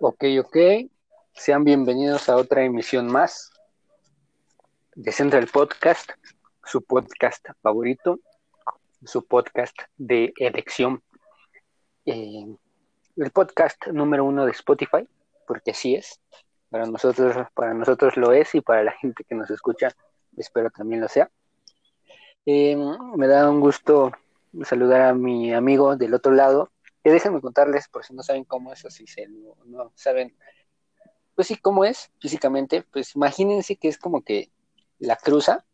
Ok, ok. Sean bienvenidos a otra emisión más de Central Podcast, su podcast favorito, su podcast de elección. Eh, el podcast número uno de Spotify, porque así es. Para nosotros, para nosotros lo es y para la gente que nos escucha, espero también lo sea. Eh, me da un gusto saludar a mi amigo del otro lado, que déjenme contarles, por si no saben cómo es, o si se, no, no saben, pues sí, cómo es físicamente, pues imagínense que es como que la cruza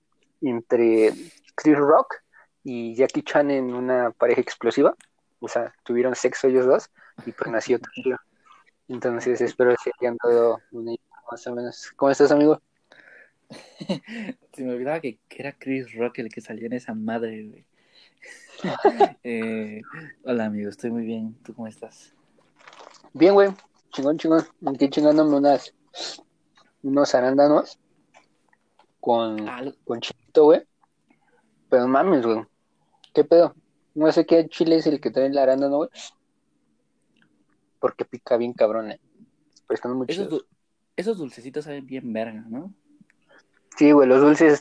entre Chris Rock y Jackie Chan en una pareja explosiva, o sea, tuvieron sexo ellos dos y pues nació Tokio. Entonces espero que hayan dado una idea más o menos. ¿Cómo estás, amigo? Se me olvidaba que, era Chris Rock el que salió en esa madre, güey. Eh, hola, amigo, estoy muy bien. ¿Tú cómo estás? Bien, güey. Chingón, chingón. Aquí chingándome unas, unos arándanos con, Ah, con chilito, güey. Pero mames, güey. ¿Qué pedo? No sé qué chile es el que trae el arándano, güey. Porque pica bien cabrón, eh. Pero están muy esos, esos dulcecitos saben bien verga, ¿no? Sí, güey, los dulces,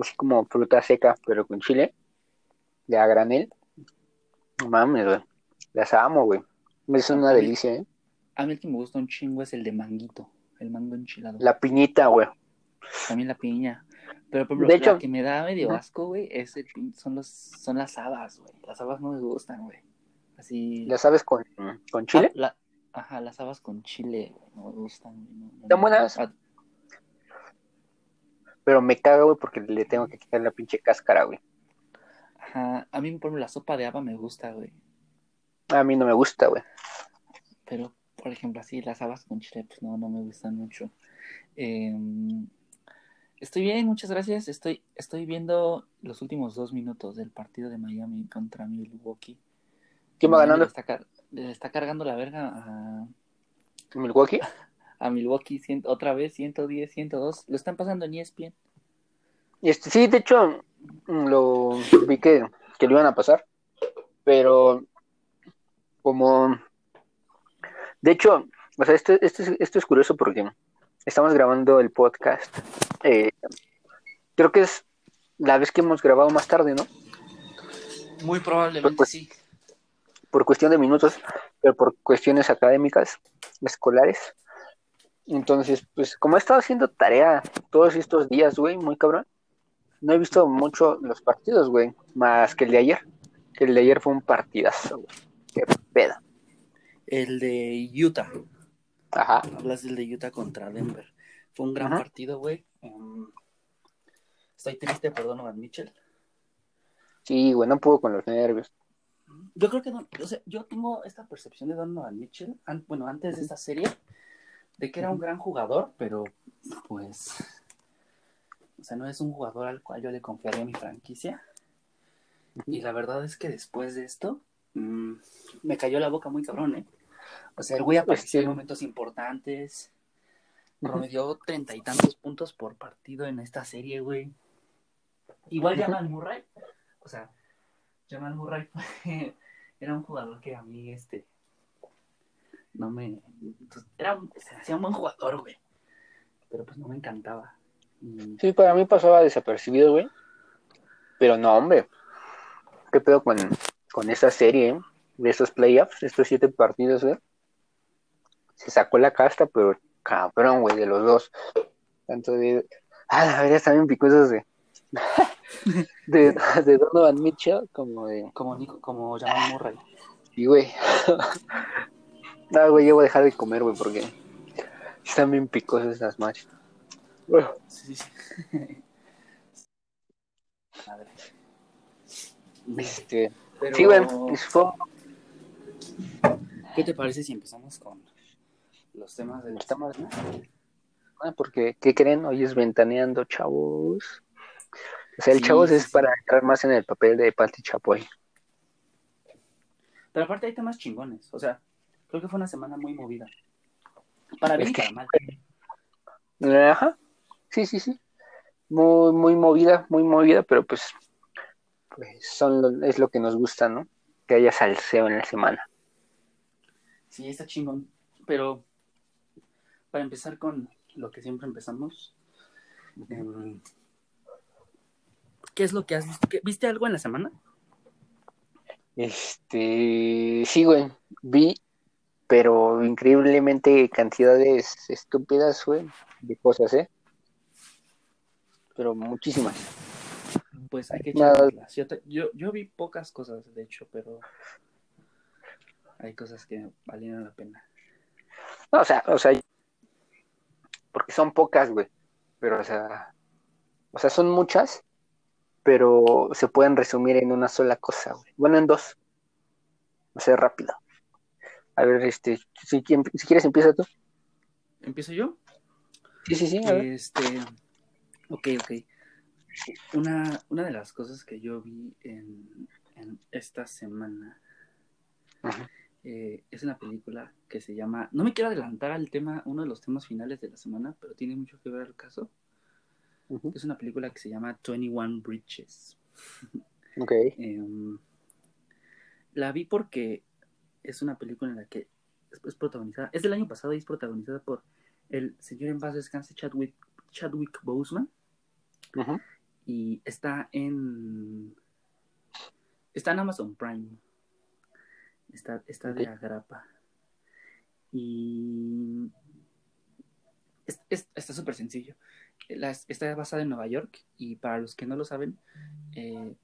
así como fruta seca, pero con chile, de a granel. No mames, güey. Las amo, güey. Es una A mí- delicia, ¿eh? A mí el que me gusta un chingo es el de manguito, el mango enchilado. La piñita, güey. También la piña. Pero por ejemplo, De hecho- la que me da medio asco, güey, es el son los son las habas, güey. Las habas no me gustan, güey. Así ¿La sabes con, con chile? Ah, la- Ajá, las habas con chile, güey, no me gustan, no- no- Están buenas. Ah, Pero me caga, güey, porque le tengo que quitar la pinche cáscara, güey. Ajá, a mí por ejemplo la sopa de haba me gusta, güey. A mí no me gusta, güey. Pero, por ejemplo, así las habas con chile, pues no, no me gustan mucho. Eh, estoy bien, muchas gracias. Estoy, estoy viendo los últimos dos minutos del partido de Miami contra Milwaukee. ¿Quién va ganando? Le está, car- le está cargando la verga a, ¿Milwaukee? a Milwaukee cien- otra vez, 110, 102. Lo están pasando en ESPN. Este, sí, de hecho, mm, lo vi que, que lo iban a pasar. Pero, como. De hecho, o sea, esto, esto, es, esto es curioso porque estamos grabando el podcast. eh, creo que es la vez que hemos grabado más tarde, ¿no? Muy probablemente Pues- sí. por cuestión de minutos, pero por cuestiones académicas, escolares. Entonces, pues como he estado haciendo tarea todos estos días, güey, muy cabrón, no he visto mucho los partidos, güey, más que el de ayer. Que el de ayer fue un partidazo, güey. Qué pedo. El de Utah. Ajá. Hablas del de Utah contra Denver. Fue un gran Ajá. partido, güey. Um, estoy triste por Donovan Mitchell. Sí, güey, no puedo con los nervios. Yo creo que, Don- o sea, yo tengo esta percepción de Donovan Mitchell, an- bueno, antes de esta serie, de que era un gran jugador, pero pues, o sea, no es un jugador al cual yo le confiaría mi franquicia. Y la verdad es que después de esto, mm, me cayó la boca muy cabrón, ¿eh? O sea, el güey apareció en momentos importantes, promedió treinta y tantos puntos por partido en esta serie, güey. Igual Jamal Murray, o sea, Jamal Murray fue- era un jugador que a mí, este, no me, pues, era se hacía un buen jugador, güey, pero pues no me encantaba. Y- Sí, para mí pasaba desapercibido, güey. Pero no, hombre. ¿Qué pedo con, con esta serie, eh? De estos playoffs, estos siete partidos, güey? Se sacó la casta, pero cabrón, güey, de los dos. Tanto de. Ah, la verdad, están bien picosos de. de, de Donovan Mitchell, como de. como Nico, como Jamal Murray. Sí, güey. No, güey, yo voy a dejar de comer, güey, porque están bien picosas esas matches. Bueno, Sí, sí. Madre. este. Pero, Sí, güey, fue ¿Qué te parece si empezamos con los temas de Los temas, ¿no? Ah, porque, ¿qué creen? Hoy es ventaneando, chavos. O sea, el Sí, chavos sí, es para entrar más en el papel de Pati Chapoy. Pero aparte hay temas chingones. O sea, creo que fue una semana muy movida. Para bien y para mal. Ajá. Sí, sí, sí. Muy, muy movida, muy movida, pero pues, pues son lo- es lo que nos gusta, ¿no? Que haya salseo en la semana. Sí, está chingón. Pero para empezar con lo que siempre empezamos, em, ¿qué es lo que has visto? ¿Qué- ¿Viste algo en la semana? Este, sí, güey, vi, pero increíblemente cantidades estúpidas, güey, de cosas, ¿eh? Pero muchísimas. Pues hay que echarlas. Yo, yo, yo vi pocas cosas, de hecho, pero hay cosas que valieron la pena. No, o sea, o sea, porque son pocas, güey, pero, o sea, o sea, son muchas, pero se pueden resumir en una sola cosa, güey. Bueno, en dos. O sea, rápido. A ver, este, si, si quieres empieza tú. ¿Empiezo yo? Sí, sí, sí, a ver. Este, ok, ok. Una, una de las cosas que yo vi en, en esta semana Ajá. eh, es una película que se llama, no me quiero adelantar al tema, uno de los temas finales de la semana, pero tiene mucho que ver al caso. Es una película que se llama 21 Bridges. Ok. Em, la vi porque es una película en la que es, es protagonizada, es del año pasado y es protagonizada por el señor en paz descanse Chadwick, Chadwick Boseman Y está en está en Amazon Prime. Está, está de agrapa y es- es- está súper sencillo. Las- está basada en Nueva York y para los que no lo saben eh,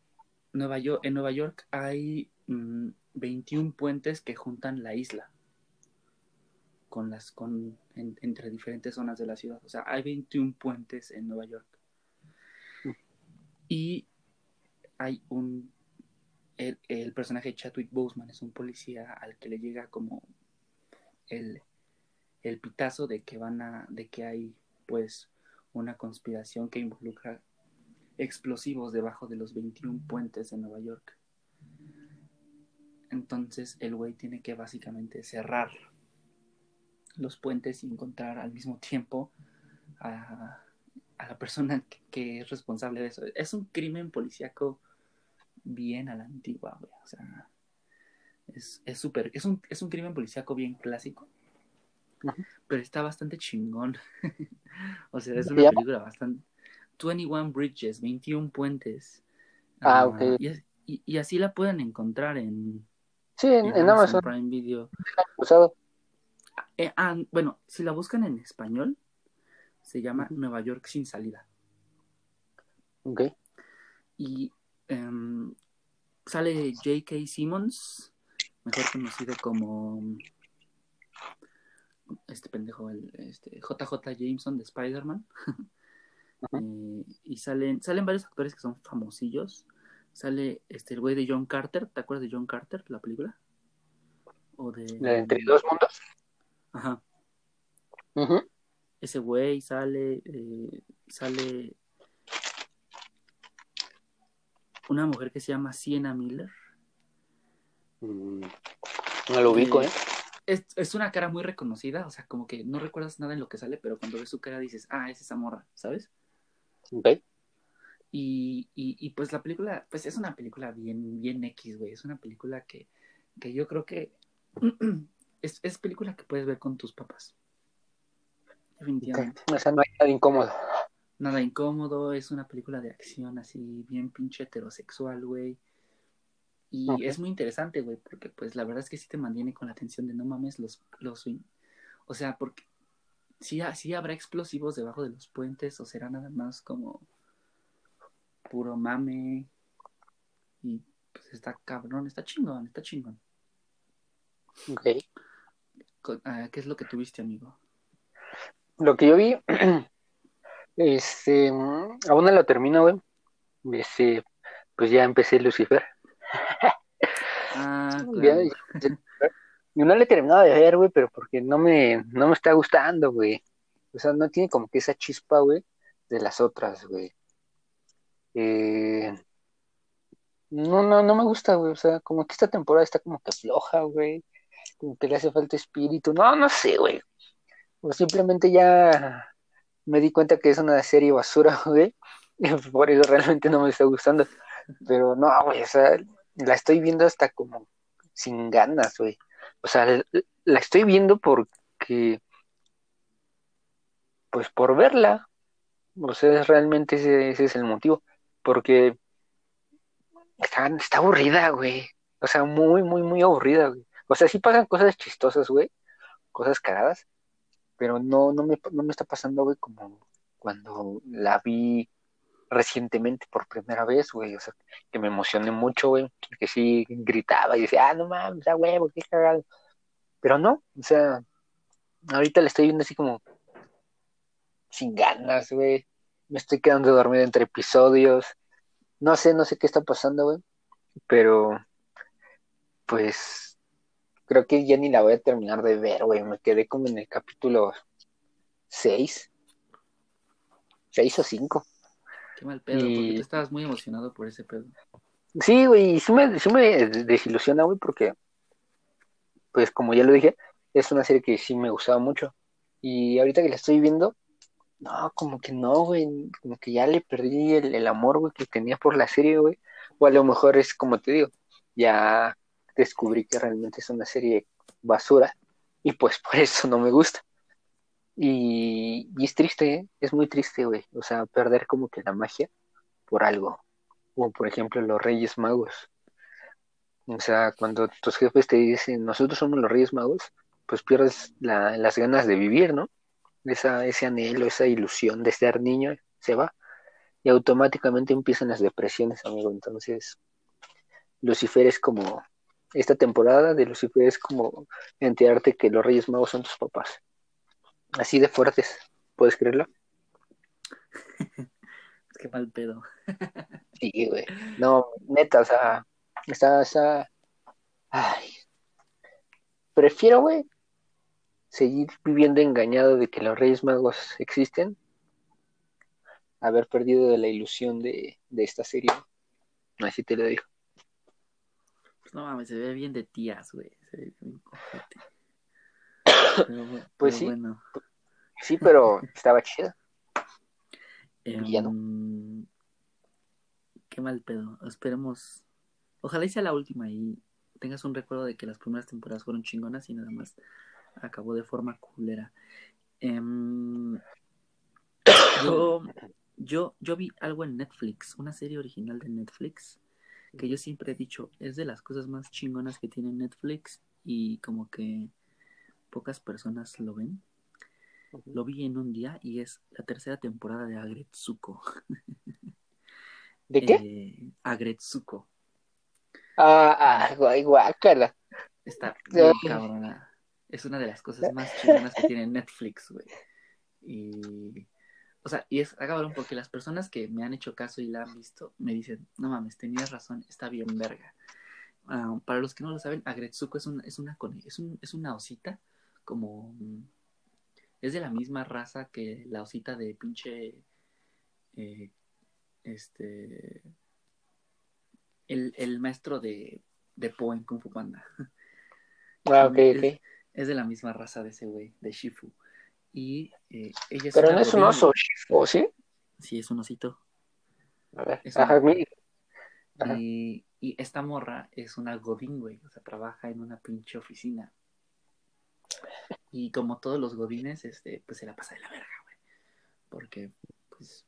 Nueva York, en Nueva York hay mm, 21 puentes que juntan la isla con las con en- entre diferentes zonas de la ciudad. O sea hay 21 puentes en Nueva York y hay un. El, el personaje Chadwick Boseman es un policía al que le llega como el, el pitazo de que van a. de que hay pues una conspiración que involucra explosivos debajo de los 21 puentes de Nueva York. Entonces el güey tiene que básicamente cerrar los puentes y encontrar al mismo tiempo a, a la persona que, que es responsable de eso. Es un crimen policíaco bien a la antigua, güey. O sea, es es súper, es, un, es un crimen policíaco bien clásico, pero está bastante chingón. o sea, es ¿Se una película bastante... 21 Bridges, 21 puentes. Ah, ok. y, es- y- y así la pueden encontrar en, Sí, en, en en Amazon. Prime Video. Usado. Eh, ah, bueno, si la buscan en español, se llama. Nueva York sin salida. Ok. Y em, sale J.K. Simmons, mejor conocido como este pendejo, el este, JJ Jameson de Spider-Man. Eh, y salen, salen varios actores que son famosillos. Sale este el güey de John Carter, ¿te acuerdas de John Carter, la película? O de La de Entre dos mundos. Ajá. Ujú. Ese güey sale, eh, sale una mujer que se llama Sienna Miller. Mm, No lo ubico, Eh, ¿eh? Es, es una cara muy reconocida, o sea, como que no recuerdas nada en lo que sale, pero cuando ves su cara dices, ah, es esa morra, ¿sabes? Ok. Y, y, y pues la película, pues es una película bien, bien X, güey. Es una película que, que yo creo que es, es película que puedes ver con tus papás. Definitivamente. O sea, no hay nada incómodo. Nada incómodo, es una película de acción así, bien pinche heterosexual, güey. Y es muy interesante, güey, porque pues la verdad es que sí te mantiene con la atención de no mames los, los o sea, porque sí, sí habrá explosivos debajo de los puentes o será nada más como puro mame y pues está cabrón, está chingón, está chingón. Ok. Ah, ¿Qué es lo que tuviste, amigo? Lo que yo vi, este, aún no lo termino, güey. Este, pues ya empecé Lucifer. Ah, Ya- claro. ya- no le he terminado de ver, güey, pero porque no me, no me está gustando, güey. O sea, no tiene como que esa chispa, güey, de las otras, güey. Eh, no, no, no me gusta, güey. O sea, como que esta temporada está como que floja, güey. Como que le hace falta espíritu. No, no sé, güey. Simplemente ya me di cuenta que es una serie basura, güey. Por eso realmente no me está gustando. Pero no, güey, o sea, la estoy viendo hasta como sin ganas, güey. O sea, la estoy viendo porque pues por verla. O sea, realmente ese, es el motivo. Porque está, aburrida, güey. O sea, muy, muy, muy aburrida. O sea, sí pasan cosas chistosas, güey. Cosas cagadas. Pero no, no me, no me está pasando, güey, como cuando la vi recientemente por primera vez, güey. O sea, que me emocioné mucho, güey. Que sí gritaba y decía, ah, no mames, da huevo, qué cagado. Pero no, o sea, ahorita le estoy viendo así como sin ganas, güey. Me estoy quedando dormido entre episodios. No sé, no sé qué está pasando, güey. Pero, pues, creo que ya ni la voy a terminar de ver, güey. Me quedé como en el capítulo 6. 6 o 5. Qué mal pedo, porque tú estabas muy emocionado por ese pedo. Sí, güey, sí me, sí me desilusiona, güey, porque, pues, como ya lo dije, es una serie que sí me gustaba mucho. Y ahorita que la estoy viendo, no, como que no, güey, como que ya le perdí el, amor, güey, que tenía por la serie, güey. O a lo mejor es como te digo, ya descubrí que realmente es una serie basura y pues por eso no me gusta. Y, y es triste, ¿eh? es muy triste, güey. O sea, perder como que la magia por algo. Como por ejemplo los Reyes Magos. O sea, cuando tus jefes te dicen, nosotros somos los Reyes Magos, pues pierdes las ganas de vivir, ¿no? Esa, ese anhelo, esa ilusión de ser niño se va y automáticamente empiezan las depresiones, amigo. Entonces, Lucifer es como, esta temporada de Lucifer es como enterarte que los Reyes Magos son tus papás. Así de fuertes, ¿puedes creerlo? es que mal pedo. sí, güey. No, neta, o sea, está, está... Ay. Prefiero, güey, seguir viviendo engañado de que los Reyes Magos existen, haber perdido de la ilusión de, esta serie. Así te lo digo. Pues no mames, se ve bien de tías, güey. Se ve bien pues sí. Sí, pero estaba chido. Em, qué mal pedo. Esperemos. Ojalá y sea la última y tengas un recuerdo de que las primeras temporadas fueron chingonas y nada más acabó de forma culera. Em, yo, yo, yo vi algo en Netflix, una serie original de Netflix, que yo siempre he dicho, es de las cosas más chingonas que tiene Netflix y como que pocas personas lo ven. Lo vi en un día y es la tercera temporada de Agretsuko. ¿De qué? Eh, Agretsuko. Ah, ah, guácala. Está bien cabrona es una de las cosas más chingonas que tiene Netflix, güey. Y, o sea, y es cabrón porque las personas que me han hecho caso y la han visto me dicen, no mames, tenías razón, está bien verga. Ah, para los que no lo saben, Agretsuko es, es, una, es, un, es una osita como... Es de la misma raza que la osita de pinche... Eh, este... El, el maestro de, de Po en Kung Fu Panda. Ah, ok, ok es de la misma raza de ese güey, de Shifu. Y eh, ella es Pero no es un oso, Shifu, ¿sí? Sí, es un osito. A ver, ajá, Y, y, esta morra es una godín, güey, o sea, trabaja en una pinche oficina. Y como todos los godines, este, pues se la pasa de la verga, güey. Porque, pues,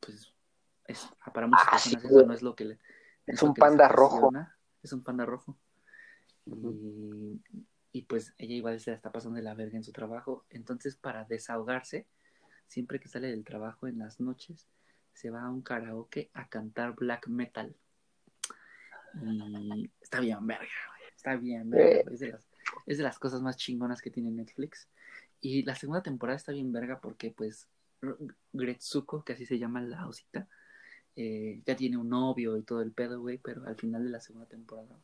pues, es, para muchas ah, personas eso no es lo que le... Es, un panda rojo. Es un panda rojo. Y y pues ella igual se la está pasando de la verga en su trabajo. Entonces, para desahogarse, siempre que sale del trabajo en las noches, se va a un karaoke a cantar black metal. Y está bien verga, Está bien verga. Es, de las, es de las cosas más chingonas que tiene Netflix. Y la segunda temporada está bien verga porque, pues, Gretsuko, que así se llama la osita, eh, ya tiene un novio y todo el pedo, güey, pero al final de la segunda temporada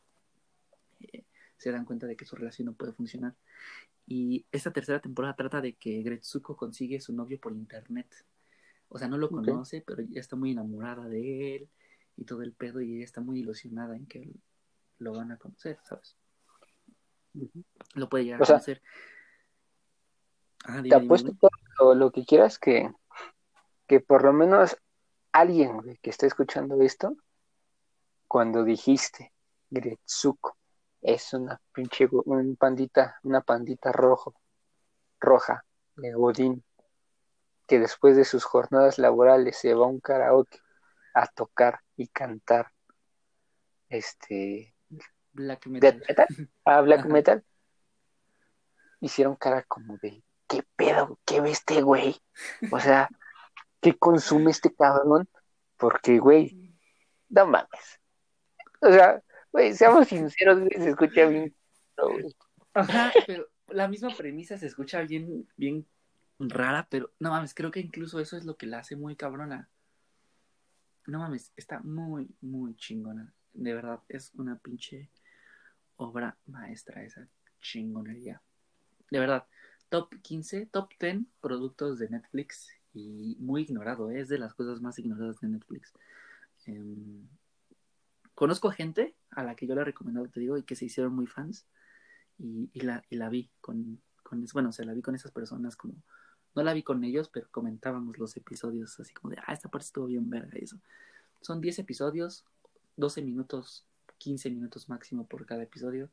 eh, se dan cuenta de que su relación no puede funcionar. Y esta tercera temporada trata de que Gretsuko consigue su novio por internet. O sea, no lo conoce, pero ya está muy enamorada de él y todo el pedo y ella está muy ilusionada en que lo van a conocer, ¿sabes? Lo puede llegar a conocer. Ah, te apuesto todo lo, que quieras que, que por lo menos alguien que esté escuchando esto, cuando dijiste Gretsuko, es una pinche un pandita, una pandita rojo, roja, de Godín. que después de sus jornadas laborales se va a un karaoke a tocar y cantar este Black metal. metal, a black Ajá. metal, hicieron cara como de ¿qué pedo? ¿Qué ve este güey? O sea, ¿qué consume este cabrón? Porque, güey, no mames. O sea, güey, seamos sinceros, se escucha bien. Ajá, pero la misma premisa se escucha bien, bien rara, pero no mames, creo que incluso eso es lo que la hace muy cabrona. No mames, está muy, muy chingona. De verdad, es una pinche obra maestra esa chingonería. De verdad, top 15, top 10 productos de Netflix y muy ignorado, ¿eh? es de las cosas más ignoradas de Netflix. Em, conozco gente a la que yo le he recomendado, te digo, y que se hicieron muy fans y, y la, y la vi con, con, bueno, o sea, la vi con esas personas como, no la vi con ellos, pero comentábamos los episodios así como de, ah, esta parte estuvo bien verga y eso. Son 10 episodios, 12 minutos, 15 minutos máximo por cada episodio.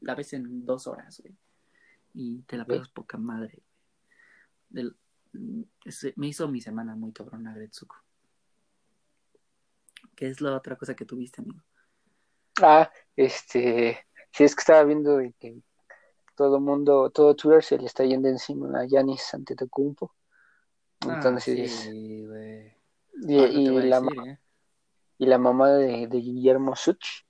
La ves en dos horas, güey. Y te la pasas poca madre, güey. Ese- me hizo mi semana muy cabrona, Gretsuko. ¿Qué es la otra cosa que tuviste, amigo? Ah, este, si es que estaba viendo de que todo mundo, todo Twitter se le está yendo encima a Giannis Antetokounmpo. Entonces, Ah, sí, güey. y, y la, decir, ¿eh? y la mamá de, de Guillermo Such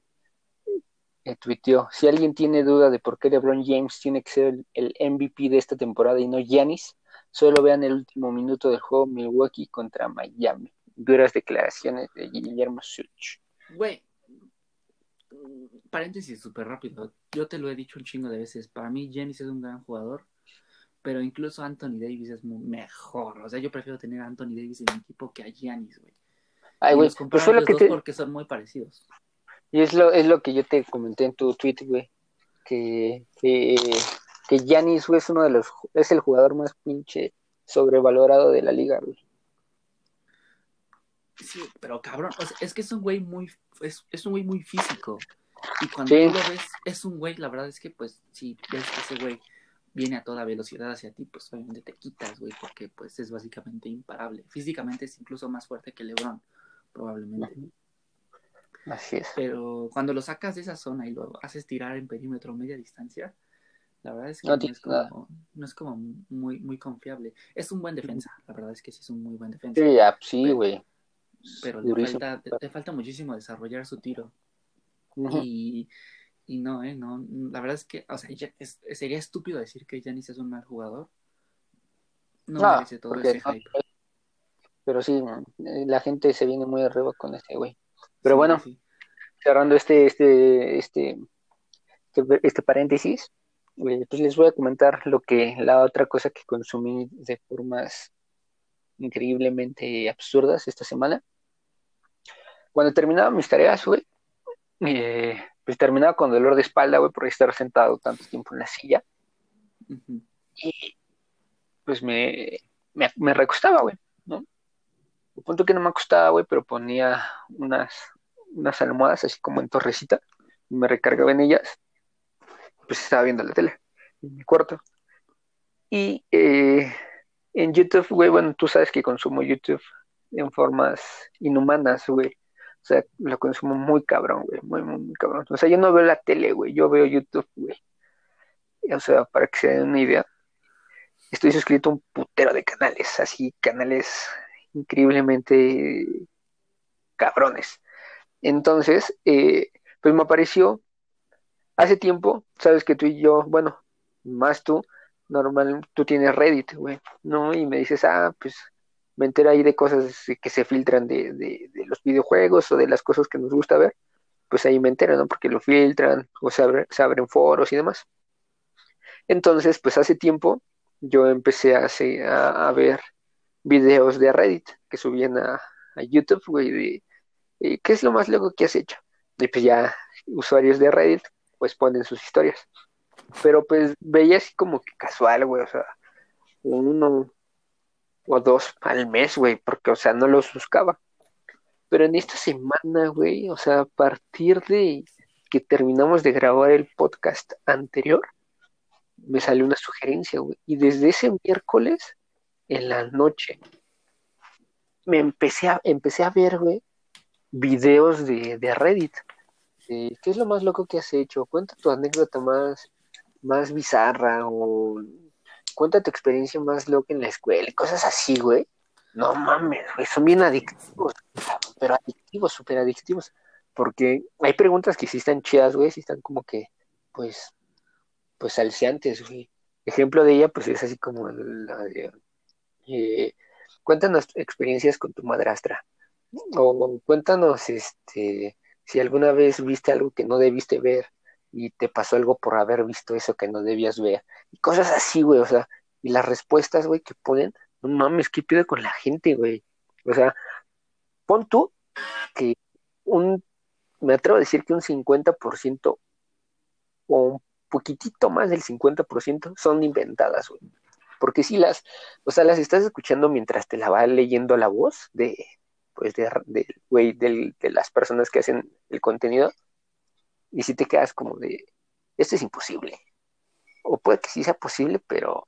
eh, tuiteó, si alguien tiene duda de por qué LeBron James tiene que ser el, el MVP de esta temporada y no Giannis, solo vean el último minuto del juego Milwaukee contra Miami. Duras declaraciones de Guillermo Such. Güey, mm, paréntesis súper rápido. Yo te lo he dicho un chingo de veces. Para mí, Giannis es un gran jugador, pero incluso Anthony Davis es mu- mejor. O sea, yo prefiero tener a Anthony Davis en mi equipo que a Giannis, güey. Ay, güey, pues fue lo que te, porque son muy parecidos. Y es lo, es lo que yo te comenté en tu tweet, güey, que, que, que Giannis, güey, es uno de los, es el jugador más pinche sobrevalorado de la liga, güey. Sí, pero cabrón, o sea, es que es un güey muy, es, es un güey muy físico. Y cuando Sí. tú lo ves, es un güey, la verdad es que, pues, si ves que ese güey viene a toda velocidad hacia ti, pues obviamente te quitas, güey, porque pues es básicamente imparable. Físicamente es incluso más fuerte que LeBron, probablemente. Así es. Pero cuando lo sacas de esa zona y lo haces tirar en perímetro media distancia, la verdad es que No es como, no es como muy, muy confiable. Es un buen defensa, la verdad es que sí es un muy buen defensa. Sí, sí, güey. Pero le falta, le falta muchísimo desarrollar su tiro. Y, y no, eh, no, la verdad es que, o sea, ya es- sería estúpido decir que Giannis es un mal jugador. No merece todo ese no, hype. Pero sí, eh, la gente se viene muy arriba con ese güey. Pero Sí, bueno, sí. cerrando este, este, este, este, este paréntesis, eh, pues les voy a comentar lo que, la otra cosa que consumí de formas increíblemente absurdas esta semana. Cuando terminaba mis tareas, güey, eh, pues terminaba con dolor de espalda, güey, por estar sentado tanto tiempo en la silla. Y pues me, me, me recostaba, güey, ¿no? El punto que no me acostaba, güey, pero ponía unas, unas almohadas así como en torrecita y me recargaba en ellas. Pues estaba viendo la tele en mi cuarto. Y eh, en YouTube, güey, bueno, tú sabes que consumo YouTube en formas inhumanas, güey. O sea, lo consumo muy cabrón, güey, muy, muy, cabrón. O sea, yo no veo la tele, güey, yo veo YouTube, güey. O sea, para que se den una idea, estoy suscrito a un putero de canales, así, canales increíblemente cabrones. Entonces, eh, pues me apareció hace tiempo, sabes que tú y yo, bueno, más tú, normal, tú tienes Reddit, güey, ¿no? Y me dices, ah, pues me entero ahí de cosas que se filtran de, de, los videojuegos o de las cosas que nos gusta ver, pues ahí me entero, ¿no? Porque lo filtran o se, abre- se abren foros y demás. Entonces, pues hace tiempo yo empecé a, a, ver videos de Reddit que subían a, a YouTube, güey, de ¿qué es lo más loco que has hecho? Y pues ya usuarios de Reddit pues ponen sus historias. Pero pues veía así como que casual, güey, o sea, uno o dos al mes, güey, porque, o sea, no los buscaba. Pero en esta semana, güey, o sea, a partir de que terminamos de grabar el podcast anterior, me salió una sugerencia, güey. Y desde ese miércoles en la noche, me empecé a, empecé a ver, güey, videos de, de Reddit. ¿Qué es lo más loco que has hecho? Cuenta tu anécdota más, más bizarra o cuenta tu experiencia más loca en la escuela, cosas así, güey. No mames, güey, son bien adictivos, pero adictivos, súper adictivos. Porque hay preguntas que sí están chidas, güey, sí están como que, pues, pues alceantes, güey. Ejemplo de ella, pues es así como la de, eh, cuéntanos experiencias con tu madrastra. O cuéntanos, este, si alguna vez viste algo que no debiste ver y te pasó algo por haber visto eso que no debías ver. Y cosas así, güey, o sea, y las respuestas, güey, que ponen, no mames, ¿qué pido con la gente, güey? O sea, pon tú que un, me atrevo a decir que un 50% o un poquitito más del 50% son inventadas, güey. Porque si las, o sea, las estás escuchando mientras te la va leyendo la voz de, pues, de, güey, de las personas que hacen el contenido, y si te quedas como de, esto es imposible. O puede que sí sea posible, pero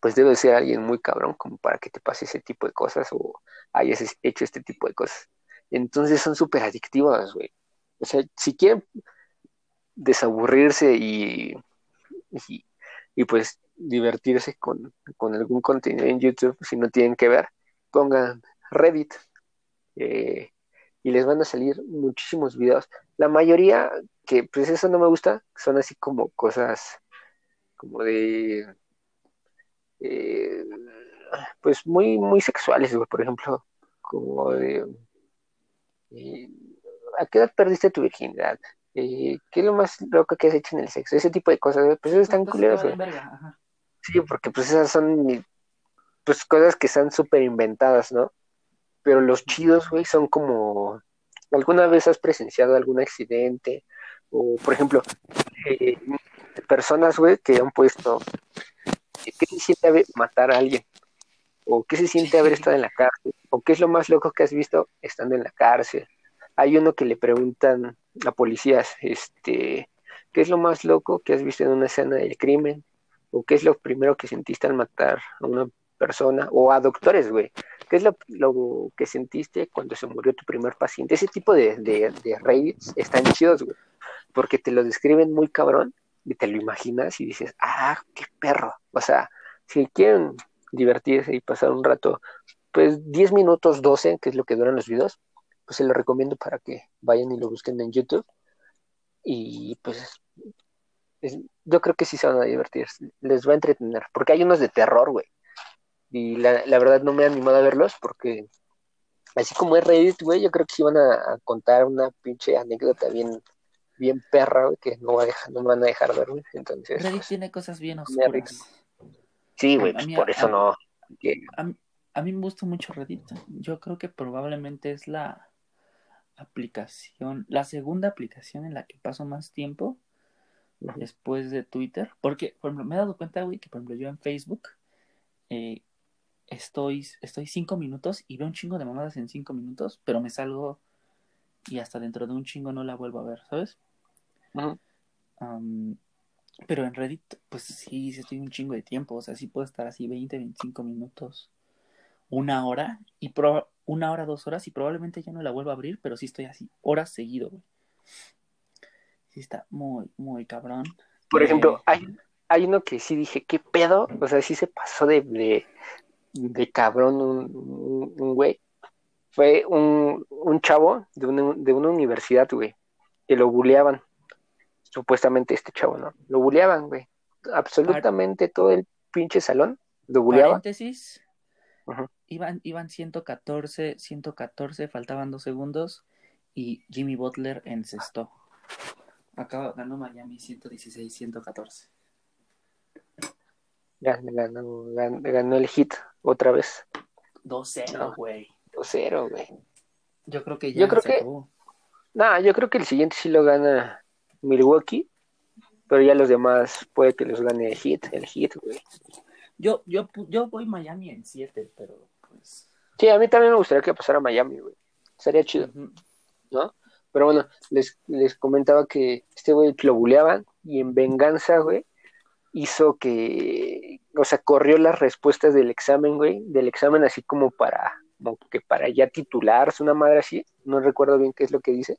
pues debe ser alguien muy cabrón como para que te pase ese tipo de cosas o hayas hecho este tipo de cosas. Entonces son súper adictivas, güey. O sea, si quieren desaburrirse y, y, pues divertirse con, con, algún contenido en YouTube, si no tienen que ver, pongan Reddit eh, y les van a salir muchísimos videos. La mayoría, que pues eso no me gusta, son así como cosas como de eh, pues muy muy sexuales, por ejemplo, como de eh, ¿a qué edad perdiste tu virginidad? Eh, ¿Qué es lo más loco que has hecho en el sexo? Ese tipo de cosas, pues eso están pues, culeros, Sí, porque pues esas son pues cosas que están súper inventadas, ¿no? Pero los chidos, güey, son como ¿Alguna vez has presenciado algún accidente? O, por ejemplo, eh, personas, güey, que han puesto, ¿qué se siente matar a alguien? ¿O qué se siente haber estado en la cárcel? ¿O qué es lo más loco que has visto estando en la cárcel? Hay uno que le preguntan a policías, este, ¿qué es lo más loco que has visto en una escena del crimen? ¿O qué es lo primero que sentiste al matar a una persona? O a doctores, güey. ¿Qué es lo, que sentiste cuando se murió tu primer paciente? Ese tipo de, de, están chidos, güey, porque te lo describen muy cabrón y te lo imaginas y dices, ah, qué perro. O sea, si quieren divertirse y pasar un rato, pues 10 minutos, 12, que es lo que duran los videos, pues se lo recomiendo para que vayan y lo busquen en YouTube. Y pues yo creo que sí se van a divertir, les va a entretener, porque hay unos de terror, güey y la, verdad no me he animado a verlos porque así como es Reddit, güey, yo creo que sí van a, contar una pinche anécdota bien, bien perra, güey, que no, va a dejar, no me van a dejar ver, güey. Entonces. Reddit pues, tiene cosas bien oscuras. Sí, güey, pues por eso no. A, mí me gusta mucho Reddit. Yo creo que probablemente es la aplicación, la segunda aplicación en la que paso más tiempo después de Twitter. Porque, por ejemplo, me he dado cuenta, güey, que por ejemplo yo en Facebook eh, estoy, estoy cinco minutos y veo un chingo de mamadas en cinco minutos, pero me salgo y hasta dentro de un chingo no la vuelvo a ver, ¿sabes? pero en Reddit, pues sí, estoy un chingo de tiempo, o sea, sí puedo estar así 20, 25 minutos, una hora, y pro una hora, dos horas, y probablemente ya no la vuelvo a abrir, pero sí estoy así, horas seguido, güey. Sí está muy, muy cabrón. Por ejemplo, eh, hay, hay uno que sí dije, ¿qué pedo? O sea, sí se pasó de, de cabrón un, güey. Fue un, un chavo de una, de una universidad, güey, que lo buleaban. Supuestamente este chavo, ¿no? Lo buleaban, güey. Absolutamente todo el pinche salón lo buleaban. Paréntesis. Iban, iban 114, 114, faltaban dos segundos y Jimmy Butler encestó. Acaba ganó Miami 116, 114. Ganó, ganó, el hit otra vez. 2-0, güey. 2-0, güey. Yo creo que ya yo creo que, No, yo creo que el siguiente sí lo gana Milwaukee, pero ya los demás puede que los gane el hit, el hit, güey. Yo, yo, yo voy Miami en 7, pero pues. Sí, a mí también me gustaría que pasara Miami, güey. Sería chido, ¿no? Pero bueno, les, les comentaba que este güey lo buleaban y en venganza, güey, hizo que o sea, corrió las respuestas del examen, güey, del examen así como para, como que para ya titularse, una madre así, no recuerdo bien qué es lo que dice,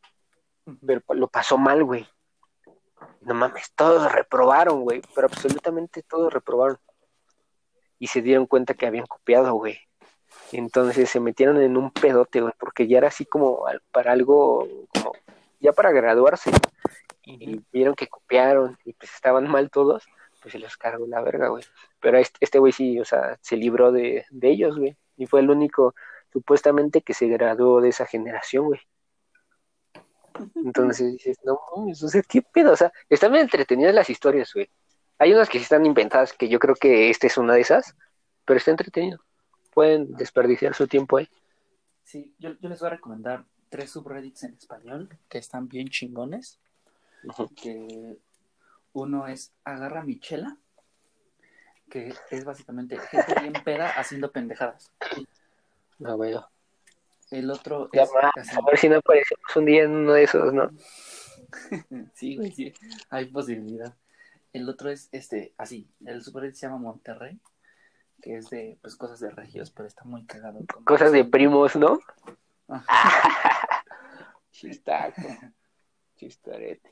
pero lo pasó mal, güey. No mames, todos reprobaron, güey, pero absolutamente todos reprobaron. Y se dieron cuenta que habían copiado, güey. Entonces se metieron en un pedote, güey, porque ya era así como para algo, como ya para graduarse. Y vieron que copiaron y pues estaban mal todos, pues se los cargó la verga, güey. Pero este, este güey sí, o sea, se libró de, de ellos, güey. Y fue el único, supuestamente, que se graduó de esa generación, güey. Entonces dices, no mames, o sea, ¿qué pedo? O sea, están bien entretenidas las historias, güey. Hay unas que sí están inventadas, que yo creo que esta es una de esas, pero está entretenido. Pueden desperdiciar su tiempo ahí. Sí, yo, les voy a recomendar tres subreddits en español que están bien chingones. Que uno es Agarra Michela, que es básicamente gente bien peda haciendo pendejadas. No veo. El otro es. A ver si no aparecemos un día en uno de esos, ¿no? sí, güey, sí. Hay posibilidad. El otro es este, así. El super se llama Monterrey, que es de pues cosas de regios, pero está muy cagado. Cosas de primos, ¿no? Chistaco. Chistarete.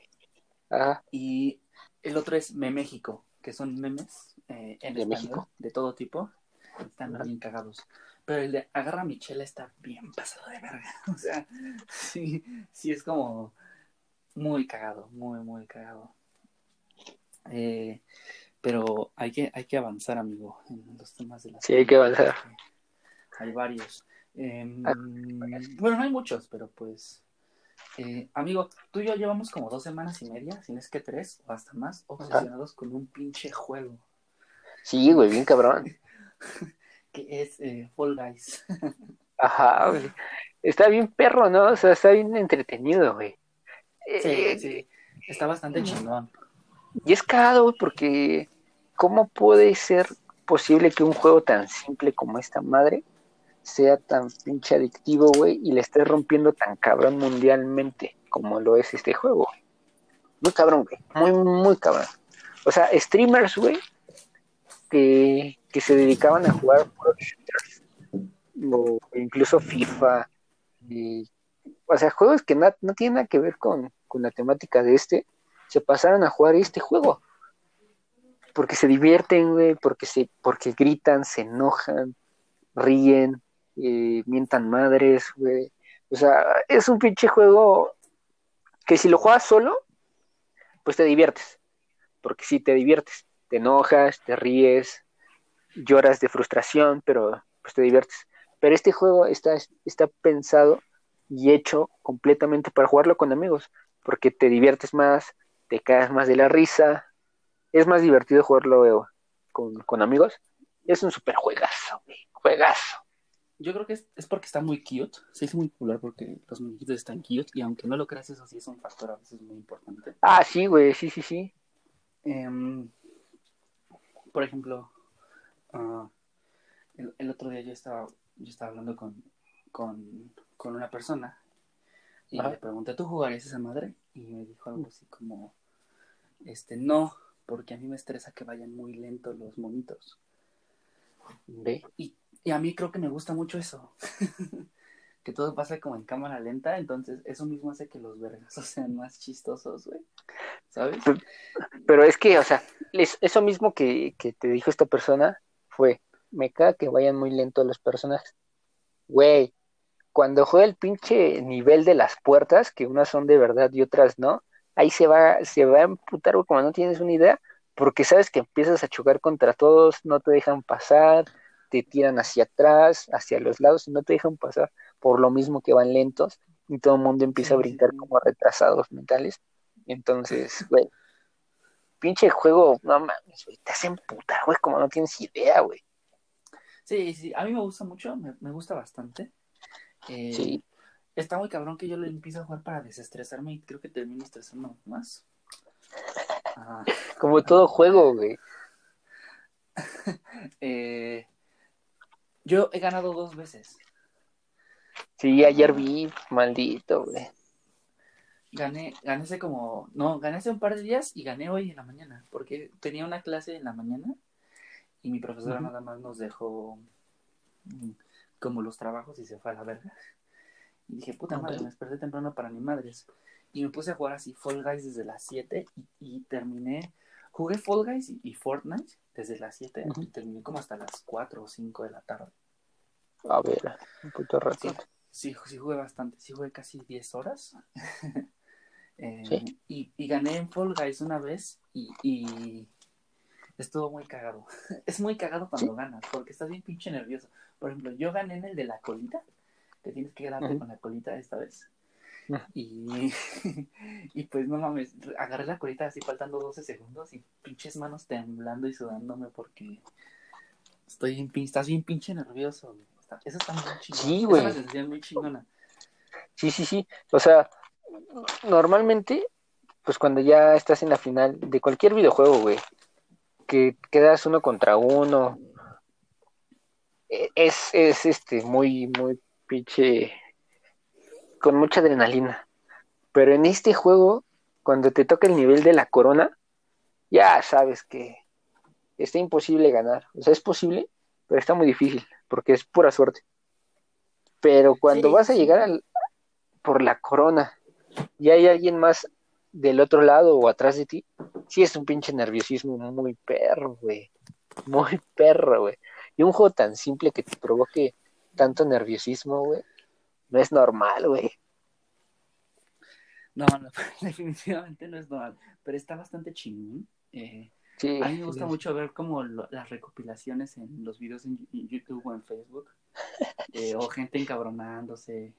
Y el otro es Me México, que son memes eh, en ¿De México? de todo tipo. Están bien cagados. Pero el de agarra a Michelle está bien pasado de verga. O sea, sí, sí es como muy cagado, muy, muy cagado. Eh, pero hay que, hay que avanzar, amigo, en los temas de la Sí, hay que avanzar. Hay varios. Em, ah, bueno, no hay muchos, pero pues. Eh, amigo, tú y yo llevamos como dos semanas y media, si no es que tres o hasta más, obsesionados con un pinche juego. Sí, güey, bien cabrón. que es eh, Fall Guys. Ajá, güey. Está bien perro, ¿no? O sea, está bien entretenido, güey. Sí, eh, sí. Está bastante chingón. Y es cagado, güey, porque ¿cómo puede ser posible que un juego tan simple como esta madre sea tan pinche adictivo, güey, y le esté rompiendo tan cabrón mundialmente como lo es este juego? Muy cabrón, güey. Muy, muy cabrón. O sea, streamers, güey, que que se dedicaban a jugar shooters o incluso FIFA. o sea, juegos que no, tienen nada que ver con, la temática de este, se pasaron a jugar este juego. Porque se divierten, güey, porque, se, porque gritan, se enojan, ríen, eh, mientan madres, güey. O sea, es un pinche juego que si lo juegas solo, pues te diviertes. Porque si te diviertes, te enojas, te ríes, lloras de frustración, pero pues te diviertes. Pero este juego está, está pensado y hecho completamente para jugarlo con amigos, porque te diviertes más, te caes más de la risa, es más divertido jugarlo con, con amigos. Es un super juegazo, juegazo. Yo creo que es, es, porque está muy cute, se hizo muy popular porque los muñequitos están cute y aunque no lo creas, eso sí es un factor a veces muy importante. Ah, sí, güey, sí, sí, sí. Em, por ejemplo, Ah, el, otro día yo estaba, yo estaba hablando con, con, una persona y le pregunté, ¿tú jugarías esa madre? Y me dijo algo así como, este, no, porque a mí me estresa que vayan muy lentos los monitos. ¿Ve? Y, a mí creo que me gusta mucho eso. que todo pasa como en cámara lenta, entonces eso mismo hace que los vergas sean más chistosos, güey. ¿Sabes? Pero, es que, o sea, eso mismo que, que te dijo esta persona, fue, me caga que vayan muy lentos los personajes. Güey, cuando juega el pinche nivel de las puertas, que unas son de verdad y otras no, ahí se va, se va a emputar, como no tienes una idea, porque sabes que empiezas a chocar contra todos, no te dejan pasar, te tiran hacia atrás, hacia los lados y no te dejan pasar por lo mismo que van lentos y todo el mundo empieza a brincar como retrasados mentales. Entonces, güey, pinche juego, no mames, güey, te hacen puta, güey, como no tienes idea, güey. Sí, sí, a mí me gusta mucho, me, gusta bastante. Eh, sí. Está muy cabrón que yo le empiezo a jugar para desestresarme y creo que termino estresando más. Como todo juego, güey. Eh, yo he ganado dos veces. Sí, ayer vi, maldito, güey. Gané, gané hace como, no, gané hace un par de días y gané hoy en la mañana, porque tenía una clase en la mañana y mi profesora nada más nos dejó mm, como los trabajos y se fue a la verga. Y dije, puta madre, me desperté temprano para ni madres. Y me puse a jugar así Fall Guys desde las 7 y, terminé. Jugué Fall Guys y, Fortnite desde las 7 y terminé como hasta las 4 o 5 de la tarde. A ver, un puto rato. Sí, sí, jugué bastante. Sí jugué casi 10 horas. Eh, y, y, gané en Fall Guys una vez y, y estuvo muy cagado. es muy cagado cuando ganas porque estás bien pinche nervioso. Por ejemplo, yo gané en el de la colita que tienes que ganarte con la colita esta vez. Y, y pues no mames, agarré la colita así faltando 12 segundos y pinches manos temblando y sudándome porque estoy bien, estás bien pinche nervioso. eso está muy chingón. Sí, güey. Sensación muy chingona. Sí, sí, sí. O sea, normalmente, pues cuando ya estás en la final de cualquier videojuego, güey, que quedas uno contra uno, e, es, es este muy, muy pinche, con mucha adrenalina. Pero en este juego, cuando te toca el nivel de la corona, ya sabes que está imposible ganar. O sea, es posible, pero está muy difícil, porque es pura suerte. Pero cuando vas a llegar al, por la corona y hay alguien más del otro lado o atrás de ti, sí es un pinche nerviosismo muy perro, güey. Muy perro, güey. Y un juego tan simple que te provoque tanto nerviosismo, güey, no es normal, güey. No, no, definitivamente no es normal, pero está bastante chingón. Eh, a mí me gusta mucho ver como las recopilaciones en los videos en, YouTube o en Facebook, eh, o gente encabronándose.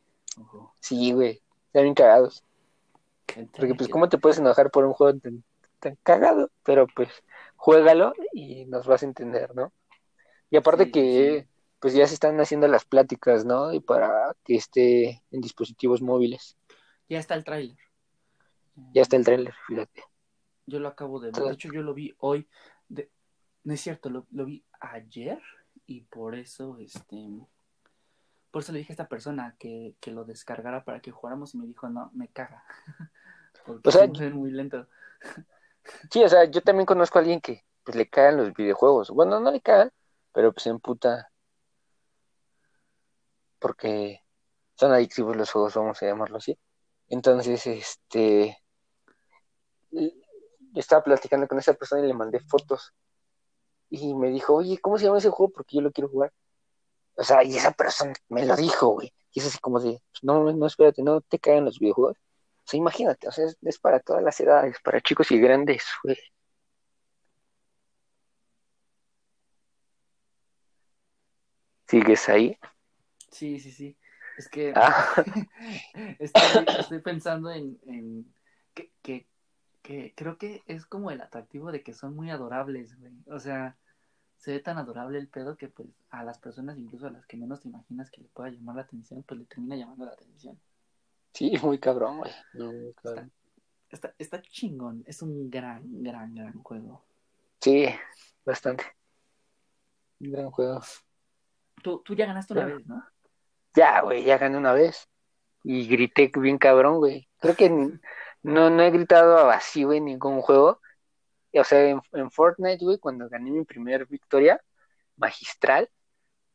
Sí, güey, están bien cagados. Porque pues cómo te puedes enojar por un juego tan, tan, cagado, pero pues juégalo y nos vas a entender, ¿no? Y aparte que pues ya se están haciendo las pláticas, ¿no? Y para que esté en dispositivos móviles. Ya está el tráiler. Ya está el tráiler, fíjate. Yo lo acabo de ver. De hecho, yo lo vi hoy. De... No es cierto, lo, vi ayer y por eso, este... Por eso le dije a esta persona que, que lo descargara para que jugáramos y me dijo, no, me caga. Porque o sea, es muy lento. Sí, o sea, yo también conozco a alguien que pues le cagan los videojuegos. Bueno, no le cagan, pero pues en puta porque son adictivos los juegos, vamos a llamarlo así. Entonces, este, estaba platicando con esa persona y le mandé fotos. Y me dijo, oye, ¿cómo se llama ese juego? Porque yo lo quiero jugar. O sea, y esa persona me lo dijo, güey. Y es así como de, no, no, espérate, no te caen los videojuegos. O sea, imagínate, o sea, es para todas las edades, para chicos y grandes, güey. ¿Sigues ahí? Sí, sí, sí. Es que ah. estoy, pensando en, en que, que, que, creo que es como el atractivo de que son muy adorables, güey. O sea, se ve tan adorable el pedo que pues a las personas, incluso a las que menos te imaginas que le pueda llamar la atención, pues le termina llamando la atención. Sí, muy cabrón, güey. Está, está, chingón. Es un gran, gran, gran juego. Sí, bastante. Un gran juego. Tú, tú ya ganaste una vez, ¿no? Ya, güey, ya gané una vez. Y grité bien cabrón, güey. Creo que no, no he gritado así, güey, en ningún juego. O sea, en, Fortnite, güey, cuando gané mi primera victoria magistral,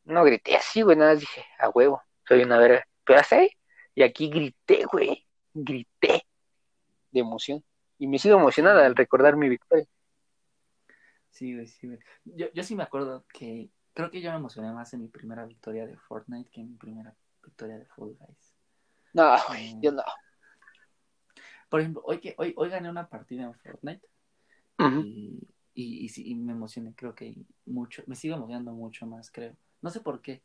no grité así, güey, nada más dije, a huevo, soy una verga. Pero ahí, y aquí grité, güey, grité de emoción. Y me sigo emocionada al recordar mi victoria. Sí, güey, sí, güey. Yo, yo sí me acuerdo que Creo que yo me emocioné más en mi primera victoria de Fortnite que en mi primera victoria de Fall Guys. No, güey, yo no. Por ejemplo, hoy, que, hoy, hoy gané una partida en Fortnite y, y, y, me emocioné, creo que mucho, me sigo emocionando mucho más, creo. No sé por qué.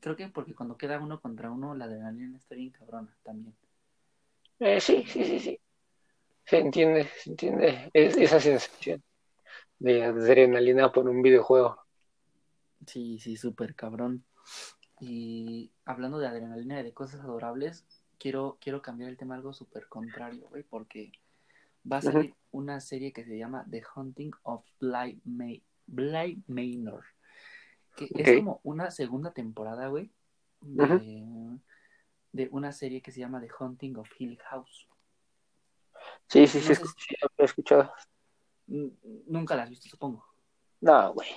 Creo que porque cuando queda uno contra uno, la adrenalina está bien cabrona también. Eh, sí, sí, sí, sí. Se entiende, se entiende esa sensación de adrenalina por un videojuego. Sí, sí, súper cabrón. Y hablando de adrenalina y de cosas adorables, quiero, quiero cambiar el tema a algo súper contrario, güey, porque va a salir una serie que se llama The Hunting of Bly, May Manor, que es como una segunda temporada, güey, de, una serie que se llama The Hunting of Hill House. Sí, sí, sí, he escuchado. Nunca la has visto, supongo. No, güey.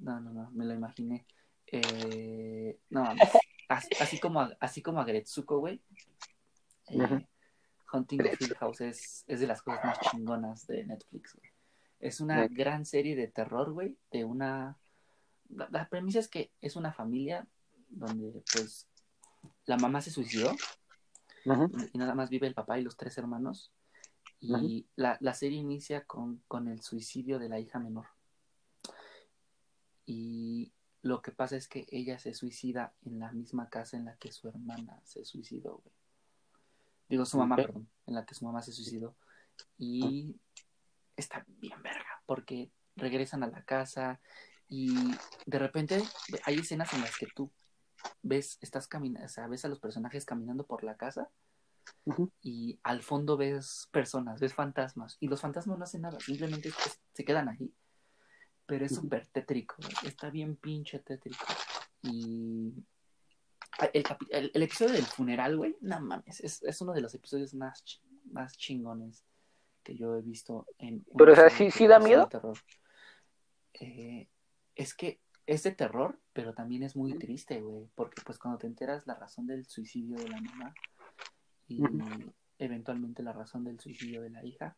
No, no, no, me lo imaginé. Eh, no, así, como a, así como a Gretsuko, güey. Eh, Hunting of Hill House es, de las cosas más chingonas de Netflix, güey. Es una gran serie de terror, güey, de una... La, premisa es que es una familia donde, pues, la mamá se suicidó y nada más vive el papá y los tres hermanos. Y la, la, serie inicia con, con el suicidio de la hija menor. Y lo que pasa es que ella se suicida en la misma casa en la que su hermana se suicidó, güey. Digo, su mamá, perdón, en la que su mamá se suicidó. Y está bien verga, porque regresan a la casa y de repente hay escenas en las que tú ves, estás caminando, o sea, ves a los personajes caminando por la casa y al fondo ves personas, ves fantasmas y los fantasmas no hacen nada, simplemente se quedan ahí pero es súper tétrico, está bien pinche tétrico. Y el, el, episodio del funeral, güey, no mames, es, uno de los episodios más, más chingones que yo he visto en... Pero, o sea, ¿sí, sí da miedo? Eh, es que es de terror, pero también es muy triste, güey, porque pues cuando te enteras la razón del suicidio de la mamá y eventualmente la razón del suicidio de la hija,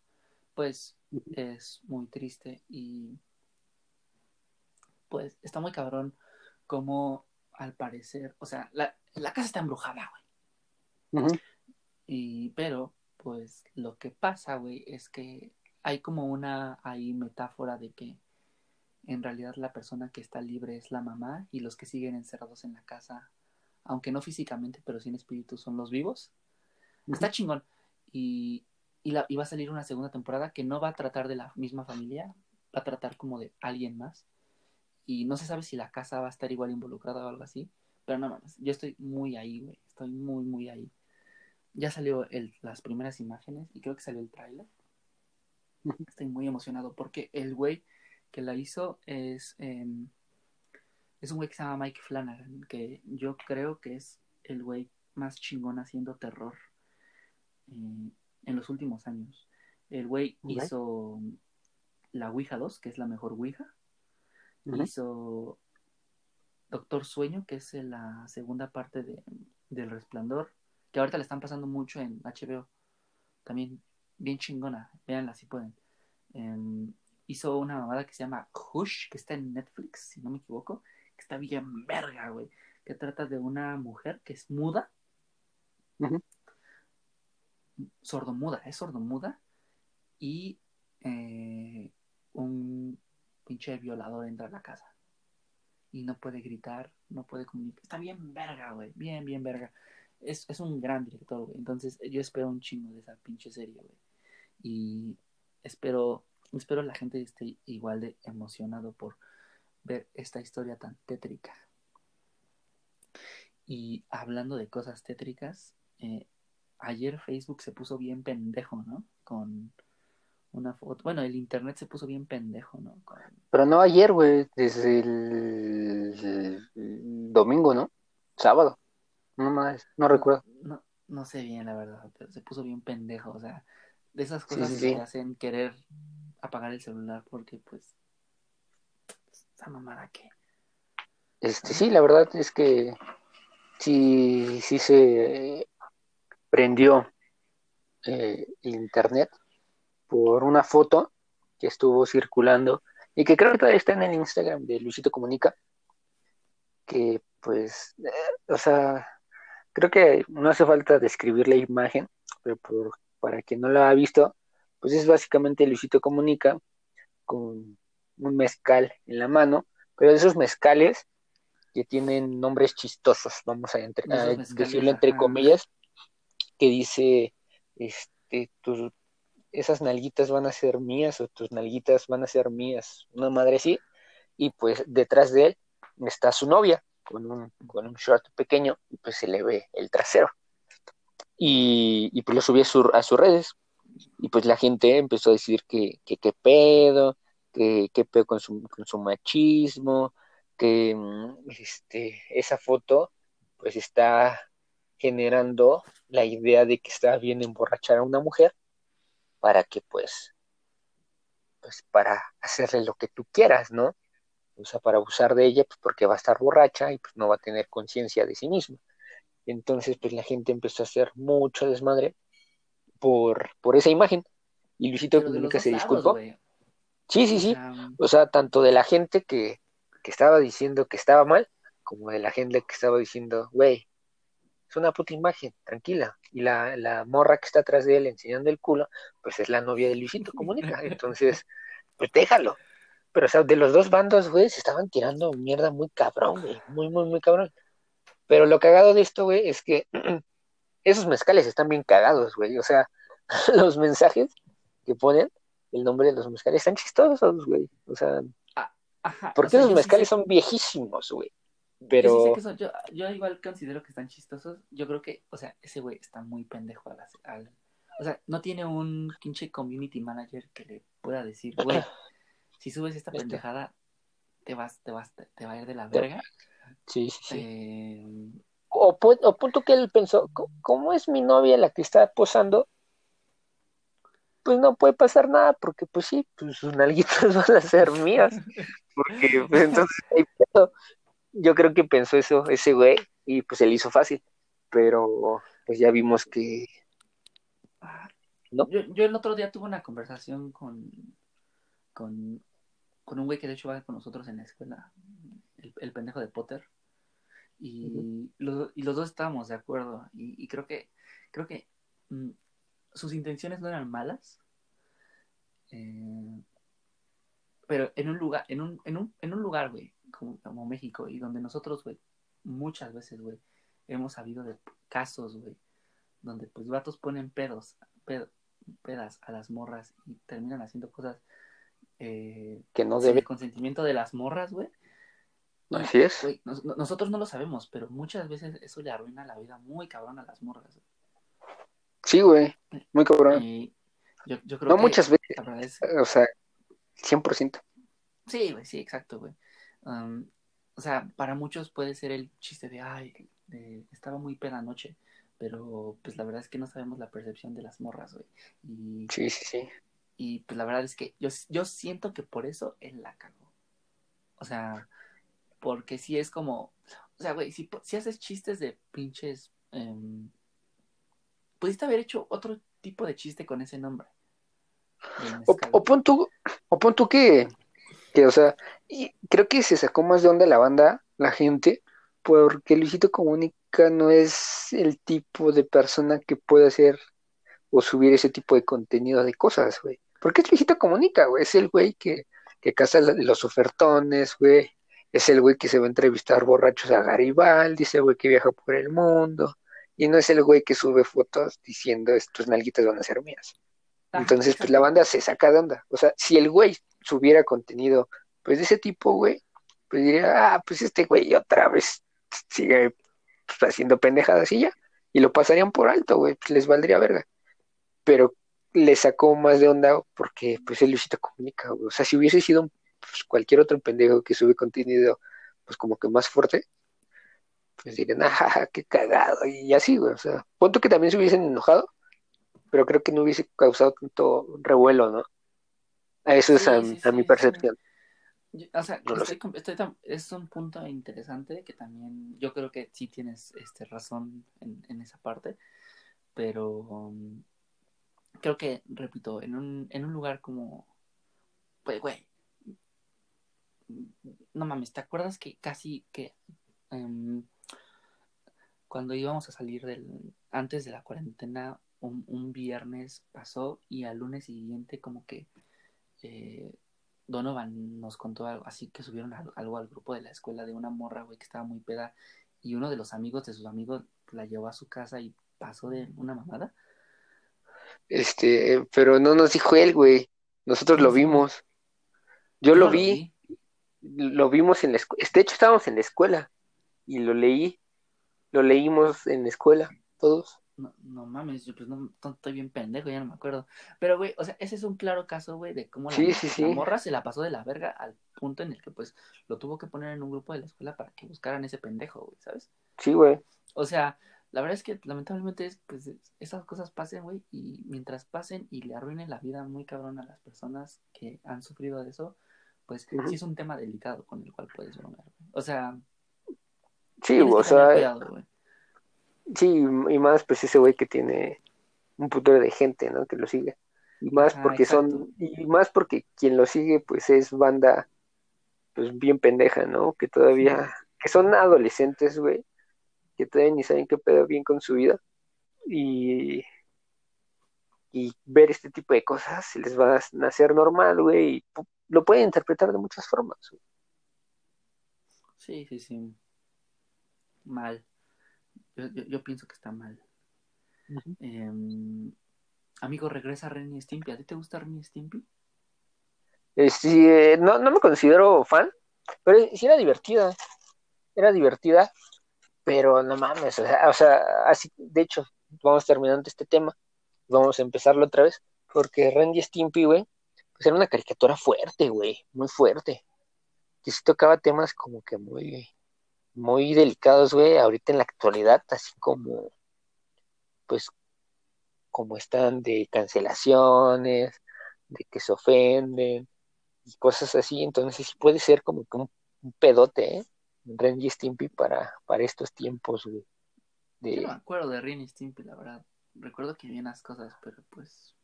pues es muy triste y pues está muy cabrón como al parecer, o sea, la, casa está embrujada, güey. Y, pero, pues, lo que pasa, güey, es que hay como una ahí metáfora de que en realidad la persona que está libre es la mamá y los que siguen encerrados en la casa, aunque no físicamente, pero sin espíritu, son los vivos. Está chingón. Y, y, la, y va a salir una segunda temporada que no va a tratar de la misma familia, va a tratar como de alguien más y no se sabe si la casa va a estar igual involucrada o algo así, pero no mames, yo estoy muy ahí, güey, estoy muy, muy ahí. Ya salió el, las primeras imágenes y creo que salió el tráiler. Estoy muy emocionado porque el güey que la hizo es, em, es un güey que se llama Mike Flanagan, que yo creo que es el güey más chingón haciendo terror eh, en los últimos años. El güey hizo la Ouija 2, que es la mejor Ouija hizo Doctor Sueño, que es la segunda parte de, del Resplandor, que ahorita le están pasando mucho en HBO. También bien chingona, véanla si pueden. Em, hizo una mamada que se llama Hush, que está en Netflix, si no me equivoco, que está bien verga, güey. Que trata de una mujer que es muda. Sordomuda, es sordomuda. Y eh, un pinche violador entra a la casa. Y no puede gritar, no puede comunicar. Está bien verga, güey. Bien, bien verga. Es, un gran director, güey. Entonces yo espero un chingo de esa pinche serie, güey. Y espero, espero la gente esté igual de emocionado por ver esta historia tan tétrica. Y hablando de cosas tétricas, eh, ayer Facebook se puso bien pendejo, ¿no? Con una foto. Bueno, el internet se puso bien pendejo, ¿no? Pero no ayer, güey, desde el... domingo, ¿no? Sábado. No más, no, recuerdo. No, no sé bien, la verdad, pero se puso bien pendejo, o sea, de esas cosas que hacen querer apagar el celular porque, pues, esa mamada que... Este, sí, la verdad es que sí, sí se prendió eh, el internet por una foto que estuvo circulando y que creo que todavía está en el Instagram de Luisito Comunica, que pues, eh, o sea, creo que no hace falta describir la imagen, pero por, para quien no la ha visto, pues es básicamente Luisito Comunica con un mezcal en la mano, pero de esos mezcales que tienen nombres chistosos, vamos a, decirlo entre comillas, que dice, este, esas nalguitas van a ser mías o tus nalguitas van a ser mías, una madre así, y pues detrás de él está su novia con un, con un short pequeño y pues se le ve el trasero. Y, pues lo subí a, a, sus redes y pues la gente empezó a decir que qué pedo, que qué pedo con su, con su machismo, que mm, este, esa foto pues está generando la idea de que está bien emborrachar a una mujer para que pues, pues para hacerle lo que tú quieras, ¿no? o sea, para abusar de ella, pues porque va a estar borracha y pues no va a tener conciencia de sí misma. Entonces, pues la gente empezó a hacer mucho desmadre por, por esa imagen. Y Luisito Comunica se disculpó. Sí, sí, sí. O sea, tanto de la gente que, que estaba diciendo que estaba mal, como de la gente que estaba diciendo, güey, es una puta imagen, tranquila. Y la, la morra que está atrás de él enseñando el culo, pues es la novia de Luisito Comunica. Entonces, pues déjalo. Pero, o sea, de los dos bandos, güey, se estaban tirando mierda muy cabrón, güey. Muy, muy, muy cabrón. Pero lo cagado de esto, güey, es que esos mezcales están bien cagados, güey. O sea, los mensajes que ponen, el nombre de los mezcales, están chistosos, güey. O sea, ah, porque esos mezcales son viejísimos, güey. Pero... Yo, igual considero que están chistosos. Yo creo que, o sea, ese güey está muy pendejo al, O sea, no tiene un pinche community manager que le pueda decir, güey, si subes esta este. pendejada, te vas, te vas, te, va a ir de la verga. Sí, sí, sí. Eh, o, o, punto que él pensó, ¿cómo es mi novia la que está posando? Pues no puede pasar nada, porque pues sí, pues sus nalguitas van a ser mías. Porque pues, entonces yo creo que pensó eso ese güey y pues se le hizo fácil. Pero pues ya vimos que... ¿No? Yo, yo el otro día tuve una conversación con, con con un güey que de hecho va con nosotros en la escuela, el, pendejo de Potter. Y, los, y los dos estábamos de acuerdo. Y, creo que, creo que mm, sus intenciones no eran malas. Eh, pero en un lugar, en un, en un, en un lugar, güey, como, México, y donde nosotros, güey, muchas veces, güey, hemos sabido de casos, güey, donde pues vatos ponen pedos, pedas a las morras y terminan haciendo cosas eh, que no debe. El consentimiento de las morras, güey. Así es. nosotros no lo sabemos, pero muchas veces eso le arruina la vida muy cabrón a las morras. Sí, güey, muy cabrón. yo, yo creo no muchas veces, o sea, 100%. Sí, güey, sí, exacto, güey. Um, o sea, para muchos puede ser el chiste de, ay, estaba muy pena anoche, pero pues la verdad es que no sabemos la percepción de las morras, güey. Y, sí, sí, sí. Y pues la verdad es que yo, yo siento que por eso él la cagó. O sea, porque si es como, o sea, güey, si, si haces chistes de pinches, eh, pudiste haber hecho otro tipo de chiste con ese nombre. O, o pon tú, o pon tú que, que, o sea, y creo que se sacó más de onda la banda, la gente, porque Luisito Comunica no es el tipo de persona que puede hacer o subir ese tipo de contenido de cosas, güey. Porque es Luisito Comunica, güey. Es el güey que, que caza los ofertones, güey. Es el güey que se va a entrevistar borrachos a Garibaldi, ese güey que viaja por el mundo. Y no es el güey que sube fotos diciendo estos nalguitas van a ser mías. Entonces, pues la banda se saca de onda. O sea, si el güey subiera contenido, pues de ese tipo, güey, pues diría, ah, pues este güey otra vez sigue pues, haciendo pendejadas y ya. Y lo pasarían por alto, güey, pues les valdría verga. Pero le sacó más de onda porque pues él Luisito comunica, o sea, si hubiese sido pues, cualquier otro pendejo que sube contenido pues como que más fuerte, pues dirían, ah, qué cagado, y así, güey, o sea, punto que también se hubiesen enojado, pero creo que no hubiese causado tanto revuelo, ¿no? Eso es a, mi percepción. O sea, es un punto interesante que también yo creo que sí tienes este razón en, en esa parte, pero um, creo que, repito, en un, en un lugar como, pues, güey, no mames, ¿te acuerdas que casi que em, cuando íbamos a salir del, antes de la cuarentena, un, un viernes pasó y al lunes siguiente como que eh, Donovan nos contó algo, así que subieron algo al grupo de la escuela de una morra, güey, que estaba muy peda y uno de los amigos de sus amigos la llevó a su casa y pasó de una mamada. Este, pero no nos dijo él, güey. Nosotros lo vimos. Yo lo vi. Lo vimos en la escuela. De hecho, estábamos en la escuela. Y lo leí. Lo leímos en la escuela, todos. No, no mames, yo pues no, estoy bien pendejo, ya no me acuerdo. Pero, güey, o sea, ese es un claro caso, güey, de cómo la, morra se la pasó de la verga al punto en el que, pues, lo tuvo que poner en un grupo de la escuela para que buscaran ese pendejo, güey, ¿sabes? Sí, güey. O sea, la verdad es que lamentablemente es, pues, esas cosas pasen, güey, y mientras pasen y le arruinen la vida muy cabrón a las personas que han sufrido de eso, pues sí es un tema delicado con el cual puedes bromear. güey. O sea, Sí, o sea, cuidado, güey. Sí, y más pues ese güey que tiene un putero de gente, ¿no? Que lo sigue. Y más porque exacto. son, y más porque quien lo sigue pues es banda pues bien pendeja, ¿no? Que todavía, que son adolescentes, güey, que todavía ni saben qué pedo bien con su vida. Y, y ver este tipo de cosas se les va a nacer normal, güey, y lo pueden interpretar de muchas formas. güey. Sí, sí, sí. Mal. Yo, yo, yo pienso que está mal. Em, amigo, regresa Ren y Stimpy. ¿A ti te gusta Ren y Stimpy? Eh, sí, eh, no, no me considero fan, pero sí era divertida. Era divertida, pero no mames, o sea, o sea, así, de hecho, vamos terminando este tema, vamos a empezarlo otra vez, porque Randy Stimpy, güey, pues era una caricatura fuerte, güey, muy fuerte, que sí tocaba temas como que muy, muy delicados, güey, ahorita en la actualidad, así como, pues, como están de cancelaciones, de que se ofenden, y cosas así, entonces sí puede ser como que un, un pedote, ¿eh? Ren y Stimpy para, para estos tiempos, güey. Yo no me acuerdo de Ren y Stimpy, la verdad. Recuerdo que vi unas cosas, pero pues...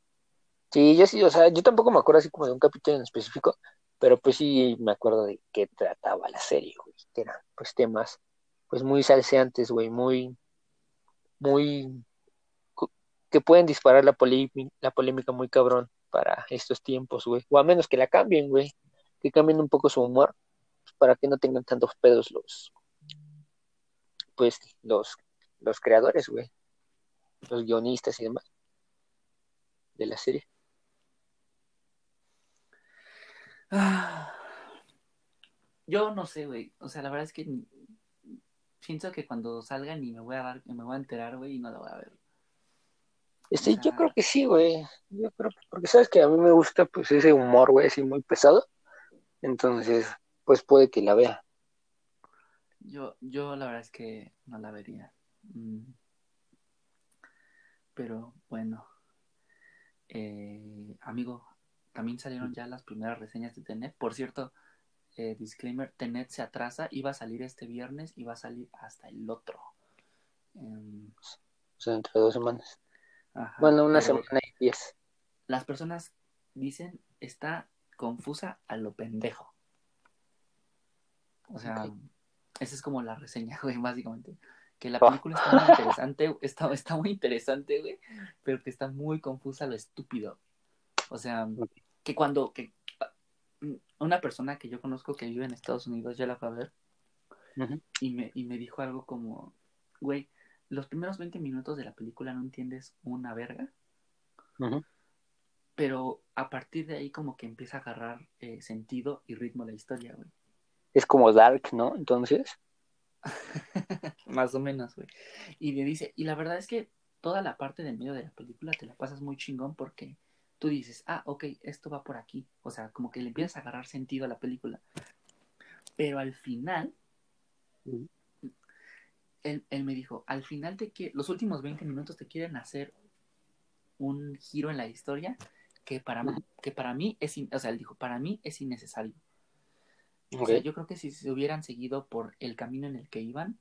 Sí, yo sí, o sea, yo tampoco me acuerdo así como de un capítulo en específico, pero pues sí me acuerdo de qué trataba la serie, güey, que eran pues temas pues muy salseantes, güey, muy, muy, que pueden disparar la, la polémica muy cabrón para estos tiempos, güey, o a menos que la cambien, güey, que cambien un poco su humor, pues, para que no tengan tantos pedos los, pues, los, los creadores, güey, los guionistas y demás de la serie. Ah. Yo no sé, güey. O sea, la verdad es que pienso que cuando salga ni me voy a dar, me voy a enterar, güey, y no la voy a ver. Este, O yo creo que sí, güey. Yo creo que, porque sabes que a mí me gusta, pues, ese humor, güey, así muy pesado. Entonces, pues puede que la vea. Yo, yo la verdad es que no la vería. Mm. Pero bueno. Eh, amigo, también salieron ya las primeras reseñas de Tenet. Por cierto, eh, disclaimer, Tenet se atrasa, iba a salir este viernes y va a salir hasta el otro. Em, O sea, entre dos semanas. ajá, Bueno, una semana y diez. Las personas dicen está confusa a lo pendejo. O sea, esa es como la reseña, güey, básicamente. Que la Oh. película está muy interesante, está, está muy interesante, güey, pero que está muy confusa a lo estúpido. O sea. Que cuando que una persona que yo conozco que vive en Estados Unidos ya la fue a ver y me, y me dijo algo como, güey, los primeros 20 minutos de la película no entiendes una verga, pero a partir de ahí como que empieza a agarrar eh, sentido y ritmo la historia, güey. Es como Dark, ¿no? Entonces, Más o menos, güey. Y le dice, y la verdad es que toda la parte del medio de la película te la pasas muy chingón porque tú dices, ah, ok, esto va por aquí. O sea, como que le empiezas a agarrar sentido a la película. Pero al final, él, él me dijo, al final te que los últimos 20 minutos te quieren hacer un giro en la historia que para, mí- que para mí es, o sea, él dijo, para mí es innecesario. O sea, yo creo que si se hubieran seguido por el camino en el que iban,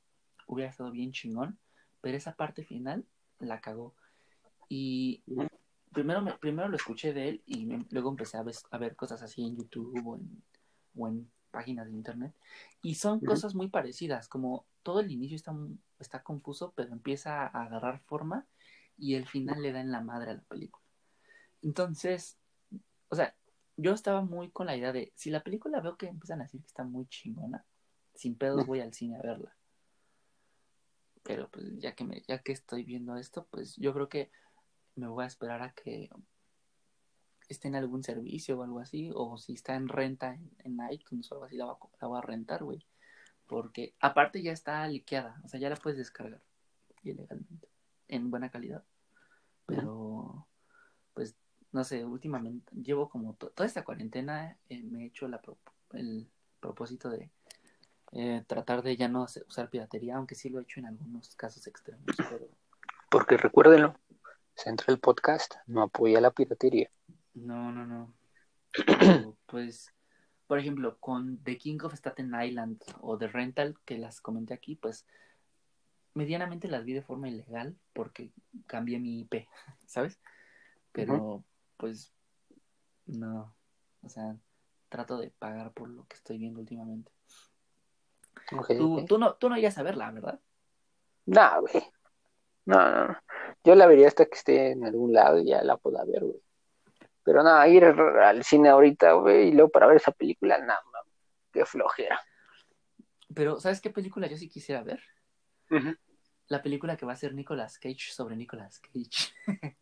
hubiera estado bien chingón, pero esa parte final la cagó. Y. primero, me- primero lo escuché de él y me- luego empecé a ver, a ver cosas así en YouTube o en, o en páginas de internet. Y son cosas muy parecidas, como todo el inicio está, está confuso, pero empieza a agarrar forma y el final le da en la madre a la película. Entonces, o sea, yo estaba muy con la idea de, si la película veo que empiezan a decir que está muy chingona, sin pedos voy al cine a verla. Pero pues ya que me, ya que estoy viendo esto, pues yo creo que me voy a esperar a que esté en algún servicio o algo así, o si está en renta en, iTunes o algo así, la voy a, la voy a rentar, güey. Porque aparte ya está liqueada, o sea, ya la puedes descargar ilegalmente, en buena calidad. Pero, pues, no sé, últimamente llevo como to- toda esta cuarentena, eh, me he hecho la el propósito de eh, tratar de ya no usar piratería, aunque sí lo he hecho en algunos casos extremos, pero Porque recuérdenlo, Central Podcast no apoya la piratería. no, no, no. Pero, pues, por ejemplo, con The King of Staten Island o The Rental, que las comenté aquí, pues medianamente las vi de forma ilegal porque cambié mi IP, ¿sabes? Pero, pues, no, o sea, trato de pagar por lo que estoy viendo últimamente. tú, tú, no, tú no ibas a verla, ¿verdad? No, güey. No, no, no. Yo la vería hasta que esté en algún lado y ya la pueda ver, güey. Pero nada, ir al cine ahorita, güey, y luego para ver esa película, nada, qué flojera. Pero, ¿sabes qué película yo sí quisiera ver? La película que va a ser Nicolas Cage sobre Nicolas Cage.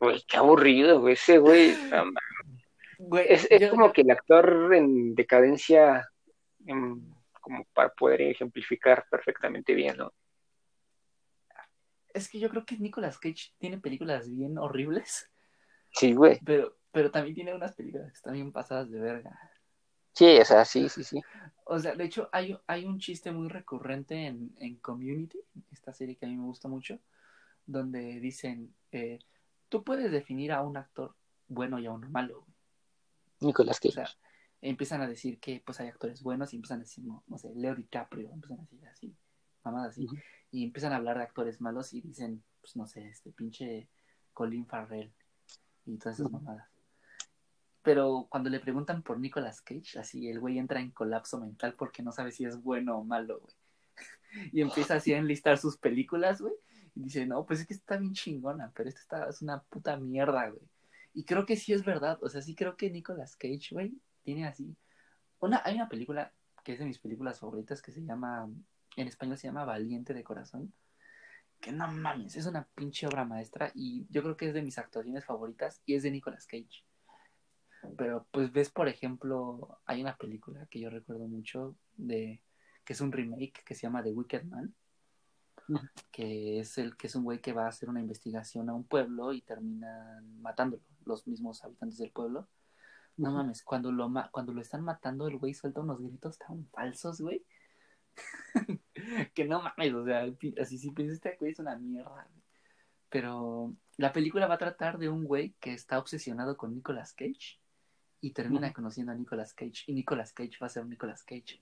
Güey, qué aburrido, güey, ese güey. es, como que el actor en decadencia, como para poder ejemplificar perfectamente bien, ¿no? Es que yo creo que Nicolas Cage tiene películas bien horribles. Sí, güey. Pero, pero también tiene unas películas que están bien pasadas de verga. Sí, o sea, sí, sí, sí. O sea, de hecho, hay, hay un chiste muy recurrente en, en Community, esta serie que a mí me gusta mucho, donde dicen, eh, tú puedes definir a un actor bueno y a uno malo. Nicolás Cage. O sea, empiezan a decir que pues hay actores buenos y empiezan a decir, no, sé, Leo DiCaprio, empiezan a decir así, mamadas así. Y empiezan a hablar de actores malos y dicen, pues no sé, este pinche Colin Farrell y todas esas mamadas. Pero cuando le preguntan por Nicolas Cage, así el güey entra en colapso mental porque no sabe si es bueno o malo, güey. Y empieza así a enlistar sus películas, güey. Y dice, no, pues es que está bien chingona, pero esta está, es una puta mierda, güey. Y creo que sí es verdad, o sea, sí creo que Nicolas Cage, güey, tiene así. Una, hay una película que es de mis películas favoritas que se llama, en español se llama Valiente de Corazón. Que no mames, es una pinche obra maestra y yo creo que es de mis actuaciones favoritas y es de Nicolas Cage. Pero pues ves, por ejemplo, hay una película que yo recuerdo mucho de que es un remake que se llama The Wicked Man, que es el que es un güey que va a hacer una investigación a un pueblo y terminan matándolo, los mismos habitantes del pueblo. No mames, cuando lo cuando lo están matando el güey suelta unos gritos tan falsos, güey. que no mames, o sea, así si piensas este güey es una mierda. Pero la película va a tratar de un güey que está obsesionado con Nicolas Cage y termina conociendo a Nicolas Cage. Y Nicolas Cage va a ser Nicolas Cage,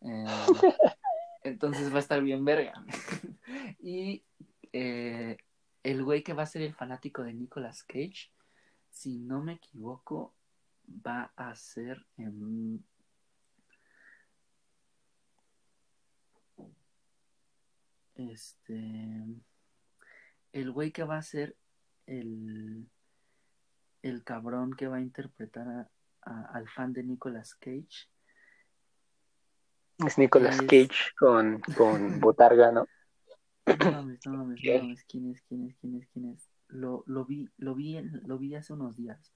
eh, entonces va a estar bien verga. y eh, el güey que va a ser el fanático de Nicolas Cage, si no me equivoco, va a ser... este... El güey que va a ser el el cabrón que va a interpretar al fan de Nicolas Cage. Es Nicolas Cage con, con Botarga, ¿no? No mames, no mames, no mames, ¿quién es, quién es, quién es, quién es? Lo, lo vi, lo vi, lo vi hace unos días.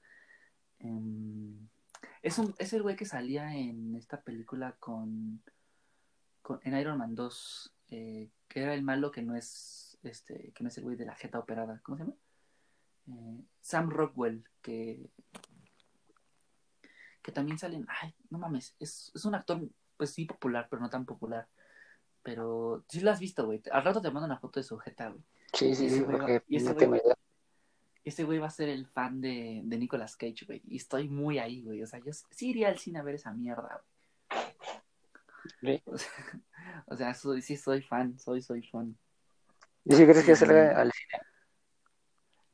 Em, es, un, es el güey que salía en esta película con, con en Iron Man 2, eh, que era el malo que no es este, que no es el güey de la jeta operada, ¿cómo se llama? Eh, Sam Rockwell, que, que también salen, ay, no mames, es, es un actor, pues sí, popular, pero no tan popular. Pero sí lo has visto, güey. Al rato te mando una foto de su jeta, güey. Sí, sí, sí. y ese güey, ese güey va a ser el fan de, de Nicolas Cage, güey. Y estoy muy ahí, güey. O sea, yo sí iría al cine a ver esa mierda, güey. O sea, soy, sí soy fan, soy, soy fan. ¿Y si crees que salga al cine?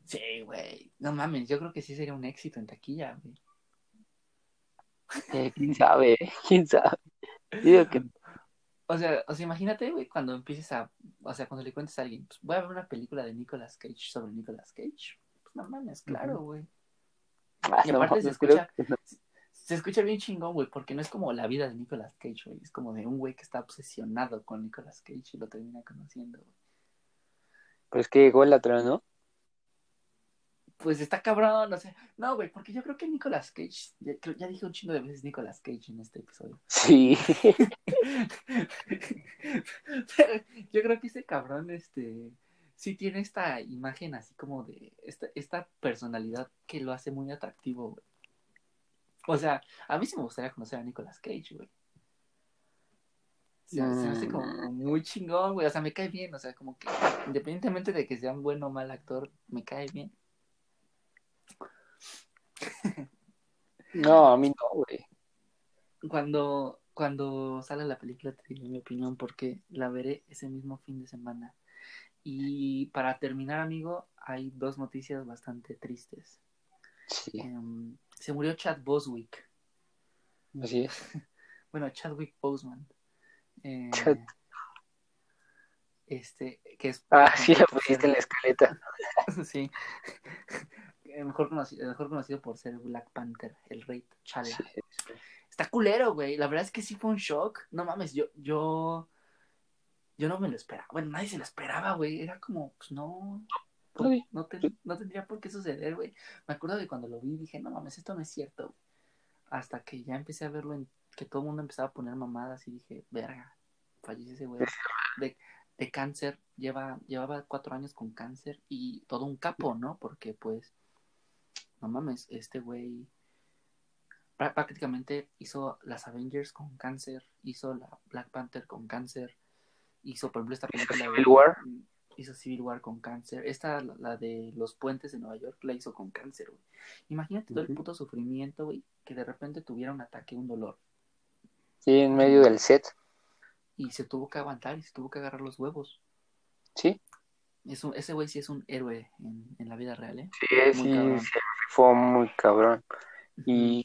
Sí, güey. No mames, yo creo que sí sería un éxito en taquilla, güey. Eh, quién sabe, quién sabe. que... O sea, o sea, imagínate, güey, cuando empieces a, o sea, cuando le cuentes a alguien, pues voy a ver una película de Nicolas Cage sobre Nicolas Cage. Pues no mames, claro, güey. Ah, y aparte se escucha, se escucha bien chingón, güey, porque no es como la vida de Nicolas Cage, güey. Es como de un güey que está obsesionado con Nicolas Cage y lo termina conociendo, güey. Pues que igual la otra, ¿no? pues está cabrón, no sé. No, güey, porque yo creo que Nicolas Cage, ya, dije un chingo de veces Nicolas Cage en este episodio. Sí. yo creo que ese cabrón, este, sí tiene esta imagen así como de, esta, esta personalidad que lo hace muy atractivo, güey. O sea, a mí sí me gustaría conocer a Nicolas Cage, güey. Se, se me hace como mm. muy chingón, güey. O sea, me cae bien. O sea, como que independientemente de que sea un buen o mal actor, me cae bien. No, a mí no, güey. cuando, cuando sale la película te digo mi opinión porque la veré ese mismo fin de semana. Y para terminar, amigo, hay dos noticias bastante tristes. Sí, Em, se murió Chad Boswick. así es. Bueno, Chadwick Boseman. Eh, Chad- Este, que es. Ah, sí, la pusiste en la escaleta. sí. Mejor conocido, mejor conocido por ser Black Panther, el rey T'Challa. Sí, Está culero, güey. La verdad es que sí fue un shock. No mames, yo, yo, yo no me lo esperaba. Bueno, nadie se lo esperaba, güey. Era como, pues no, por- no, te- no tendría por qué suceder, güey. Me acuerdo de cuando lo vi dije, no mames, esto no es cierto. güey. Hasta que ya empecé a verlo en que todo el mundo empezaba a poner mamadas y dije, verga, falleció ese güey. De, de cáncer, lleva, llevaba cuatro años con cáncer y todo un capo, ¿no? Porque pues, no mames, este güey prá- prácticamente hizo las Avengers con cáncer, hizo la Black Panther con cáncer, hizo por ejemplo esta película Civil War. Hizo Civil War con cáncer, esta la, la de los puentes de Nueva York la hizo con cáncer, güey. Imagínate todo el puto sufrimiento, güey, que de repente tuviera un ataque, un dolor Sí, en medio del set. y se tuvo que aguantar y se tuvo que agarrar los huevos. Sí, Es un- ese güey sí es un héroe en, en la vida real, ¿eh? sí, Muy sí, cabrón. sí, fue muy cabrón. Y,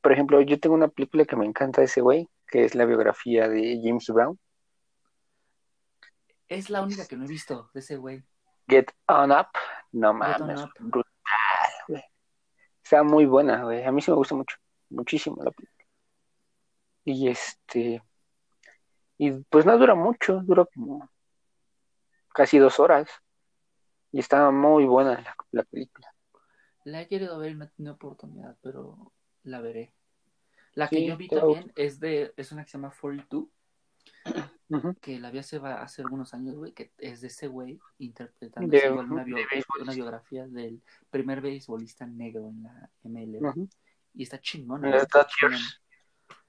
por ejemplo, yo tengo una película que me encanta de ese güey, que es la biografía de James Brown, Es la única que no he visto de ese güey. Get On Up. No mames, brutal, güey. Está muy buena, güey. A mí sí me gusta mucho, muchísimo la película. Y este, y pues no dura mucho, dura como casi dos horas. Y está muy buena la, la película. La he querido ver y no he tenido oportunidad, pero la veré. La que Sí, yo vi también es de, es una que se llama 42, Ujú. que la vi hace, va- hace algunos años, güey, que es de ese güey interpretando De- una, bio- de béisbol. una biografía del primer beisbolista negro en la. Ujú. Y está chingón. En los Dodgers.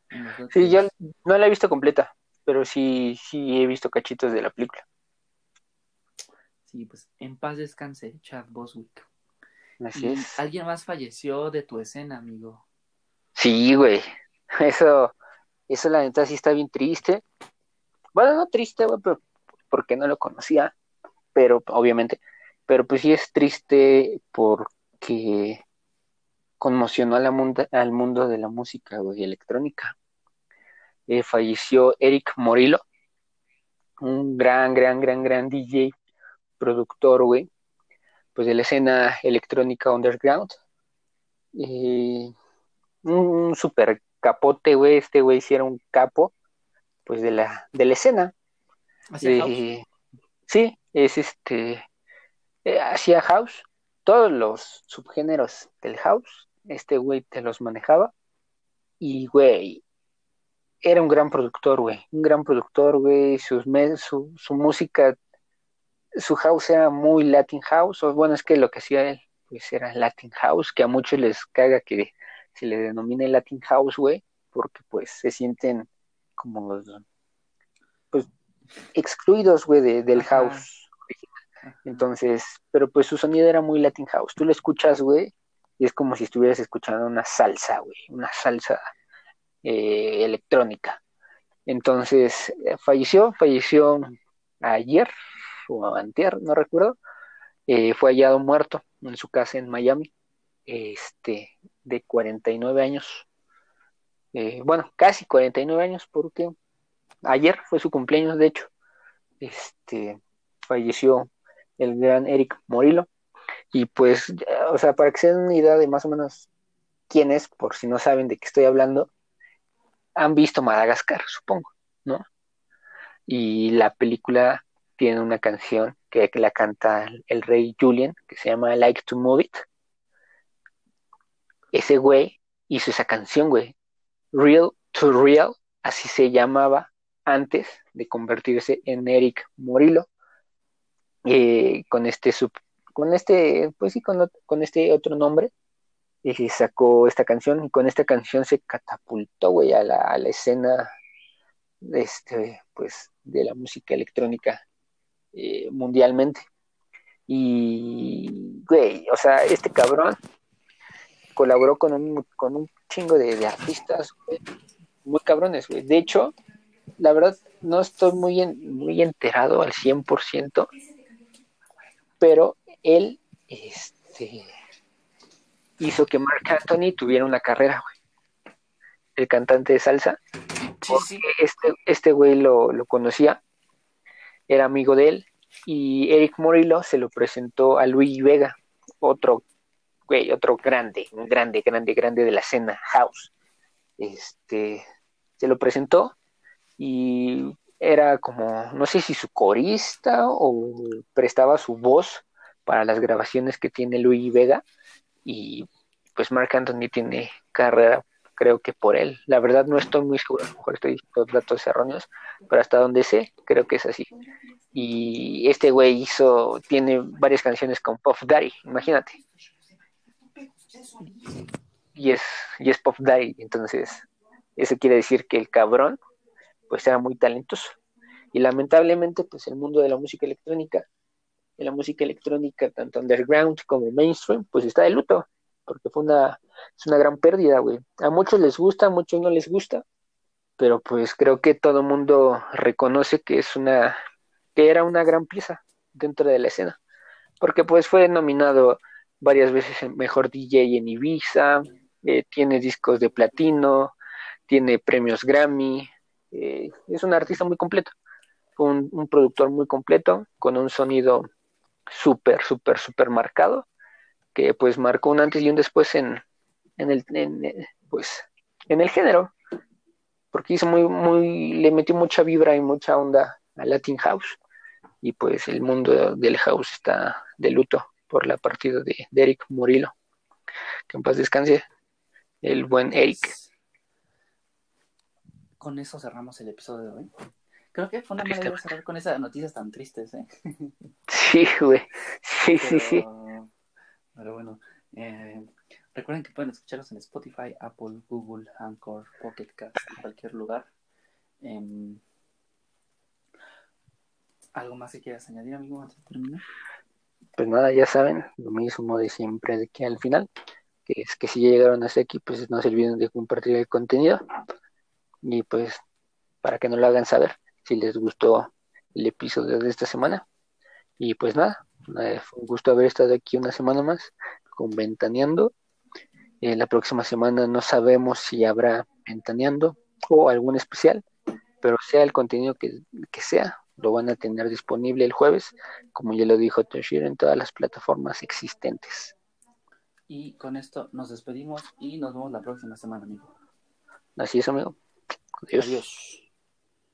Sí, Sí, yo no la he visto completa, pero sí, sí he visto cachitos de la película. Sí, pues en paz descanse, Chad Boswick. Así Y es. alguien más falleció de tu escena, amigo. Sí, güey. Eso, eso la neta sí está bien triste. Bueno, no triste, güey, porque no lo conocía, pero obviamente, pero pues sí es triste porque conmocionó a la munda- al mundo de la música, güey, electrónica. Eh, falleció Eric Morillo, un gran, gran, gran, gran DJ, productor, güey, pues de la escena electrónica underground. Eh, un, un super capote, güey, este güey sí era un capo, pues de la, de la escena. Eh, sí, es este, eh, hacía house, todos los subgéneros del house, este güey te los manejaba. Y, güey, era un gran productor, güey, un gran productor, güey, sus su, su música, su house era muy Latin house, o bueno, es que lo que hacía él, pues era Latin house, que a muchos les caga que se le denomine Latin house, güey, porque pues se sienten como pues excluidos, güey, de- del house. Entonces, pero pues su sonido era muy Latin house. Tú lo escuchas, güey, y es como si estuvieras escuchando una salsa, güey, una salsa eh, electrónica. Entonces, eh, falleció, falleció ayer o antier, no recuerdo. Eh, fue hallado muerto en su casa en Miami, este, de 49 años. Eh, bueno, casi 49 años, porque ayer fue su cumpleaños, de hecho. Este, falleció el gran Eric Morillo. Y pues, o sea, para que se den una idea de más o menos quién es, por si no saben de qué estoy hablando, han visto Madagascar, supongo, ¿no? Y la película tiene una canción que la canta el rey Julian, que se llama Like to Move It. Ese güey hizo esa canción, güey. Real to Real, así se llamaba antes de convertirse en Eric Morillo. Eh, con este sub, con este, pues sí, con, con este otro nombre, y sacó esta canción, y con esta canción se catapultó, güey, a la, escena de este, pues, de la música electrónica eh, mundialmente. Y, güey, o sea, este cabrón colaboró con un, con un chingo de, artistas, muy cabrones, güey. De hecho, la verdad, no estoy muy, muy enterado al 100%, pero él este, hizo que Mark Anthony tuviera una carrera, güey. El cantante de salsa. Este, este güey lo, lo conocía, era amigo de él, y Eric Morillo se lo presentó a Luigi Vega, otro güey, otro grande, un grande, grande, grande de la escena, House. Este, se lo presentó y era como, no sé si su corista o prestaba su voz para las grabaciones que tiene Luigi Vega y pues Mark Anthony tiene carrera creo que por él. La verdad no estoy muy seguro, a lo mejor estoy con datos erróneos, pero hasta donde sé, creo que es así. Y este güey hizo, tiene varias canciones con Puff Daddy, imagínate. Y es, y es Puff Daddy, entonces eso quiere decir que el cabrón pues era muy talentoso. Y lamentablemente pues el mundo de la música electrónica, de la música electrónica tanto underground como mainstream, pues está de luto, porque fue una, es una gran pérdida, güey. A muchos les gusta, a muchos no les gusta, pero pues creo que todo el mundo reconoce que es una que era una gran pieza dentro de la escena, porque pues fue nominado varias veces mejor DJ en Ibiza, eh, tiene discos de platino, tiene premios Grammy, eh, es un artista muy completo, un, un productor muy completo, con un sonido súper, súper, súper marcado, que pues marcó un antes y un después en, en el, en, pues, en el género, porque hizo muy, muy, le metió mucha vibra y mucha onda a Latin House y pues el mundo del house está de luto por la partida de, Eric Murillo. Que en paz descanse el buen Eric. Con eso cerramos el episodio de hoy. Creo que fue una mala idea cerrar con esas noticias tan tristes, ¿eh? Sí, güey. Sí, sí, sí. Pero bueno, eh, recuerden que pueden escucharlos en Spotify, Apple, Google, Anchor, Pocket Cast, en cualquier lugar. Eh, ¿Algo más que quieras añadir, amigo, antes de terminar? Pues nada, ya saben, lo mismo de siempre de que al final, que es que si llegaron hasta aquí, pues no se de compartir el contenido y pues para que nos lo hagan saber si les gustó el episodio de esta semana. Y pues nada, eh, fue un gusto haber estado aquí una semana más con Ventaneando. Eh, la próxima semana no sabemos si habrá Ventaneando o algún especial, pero sea el contenido que, que sea, lo van a tener disponible el jueves, como ya lo dijo Toshiro, en todas las plataformas existentes. Y con esto nos despedimos y nos vemos la próxima semana, amigo. Así es, amigo. Adiós.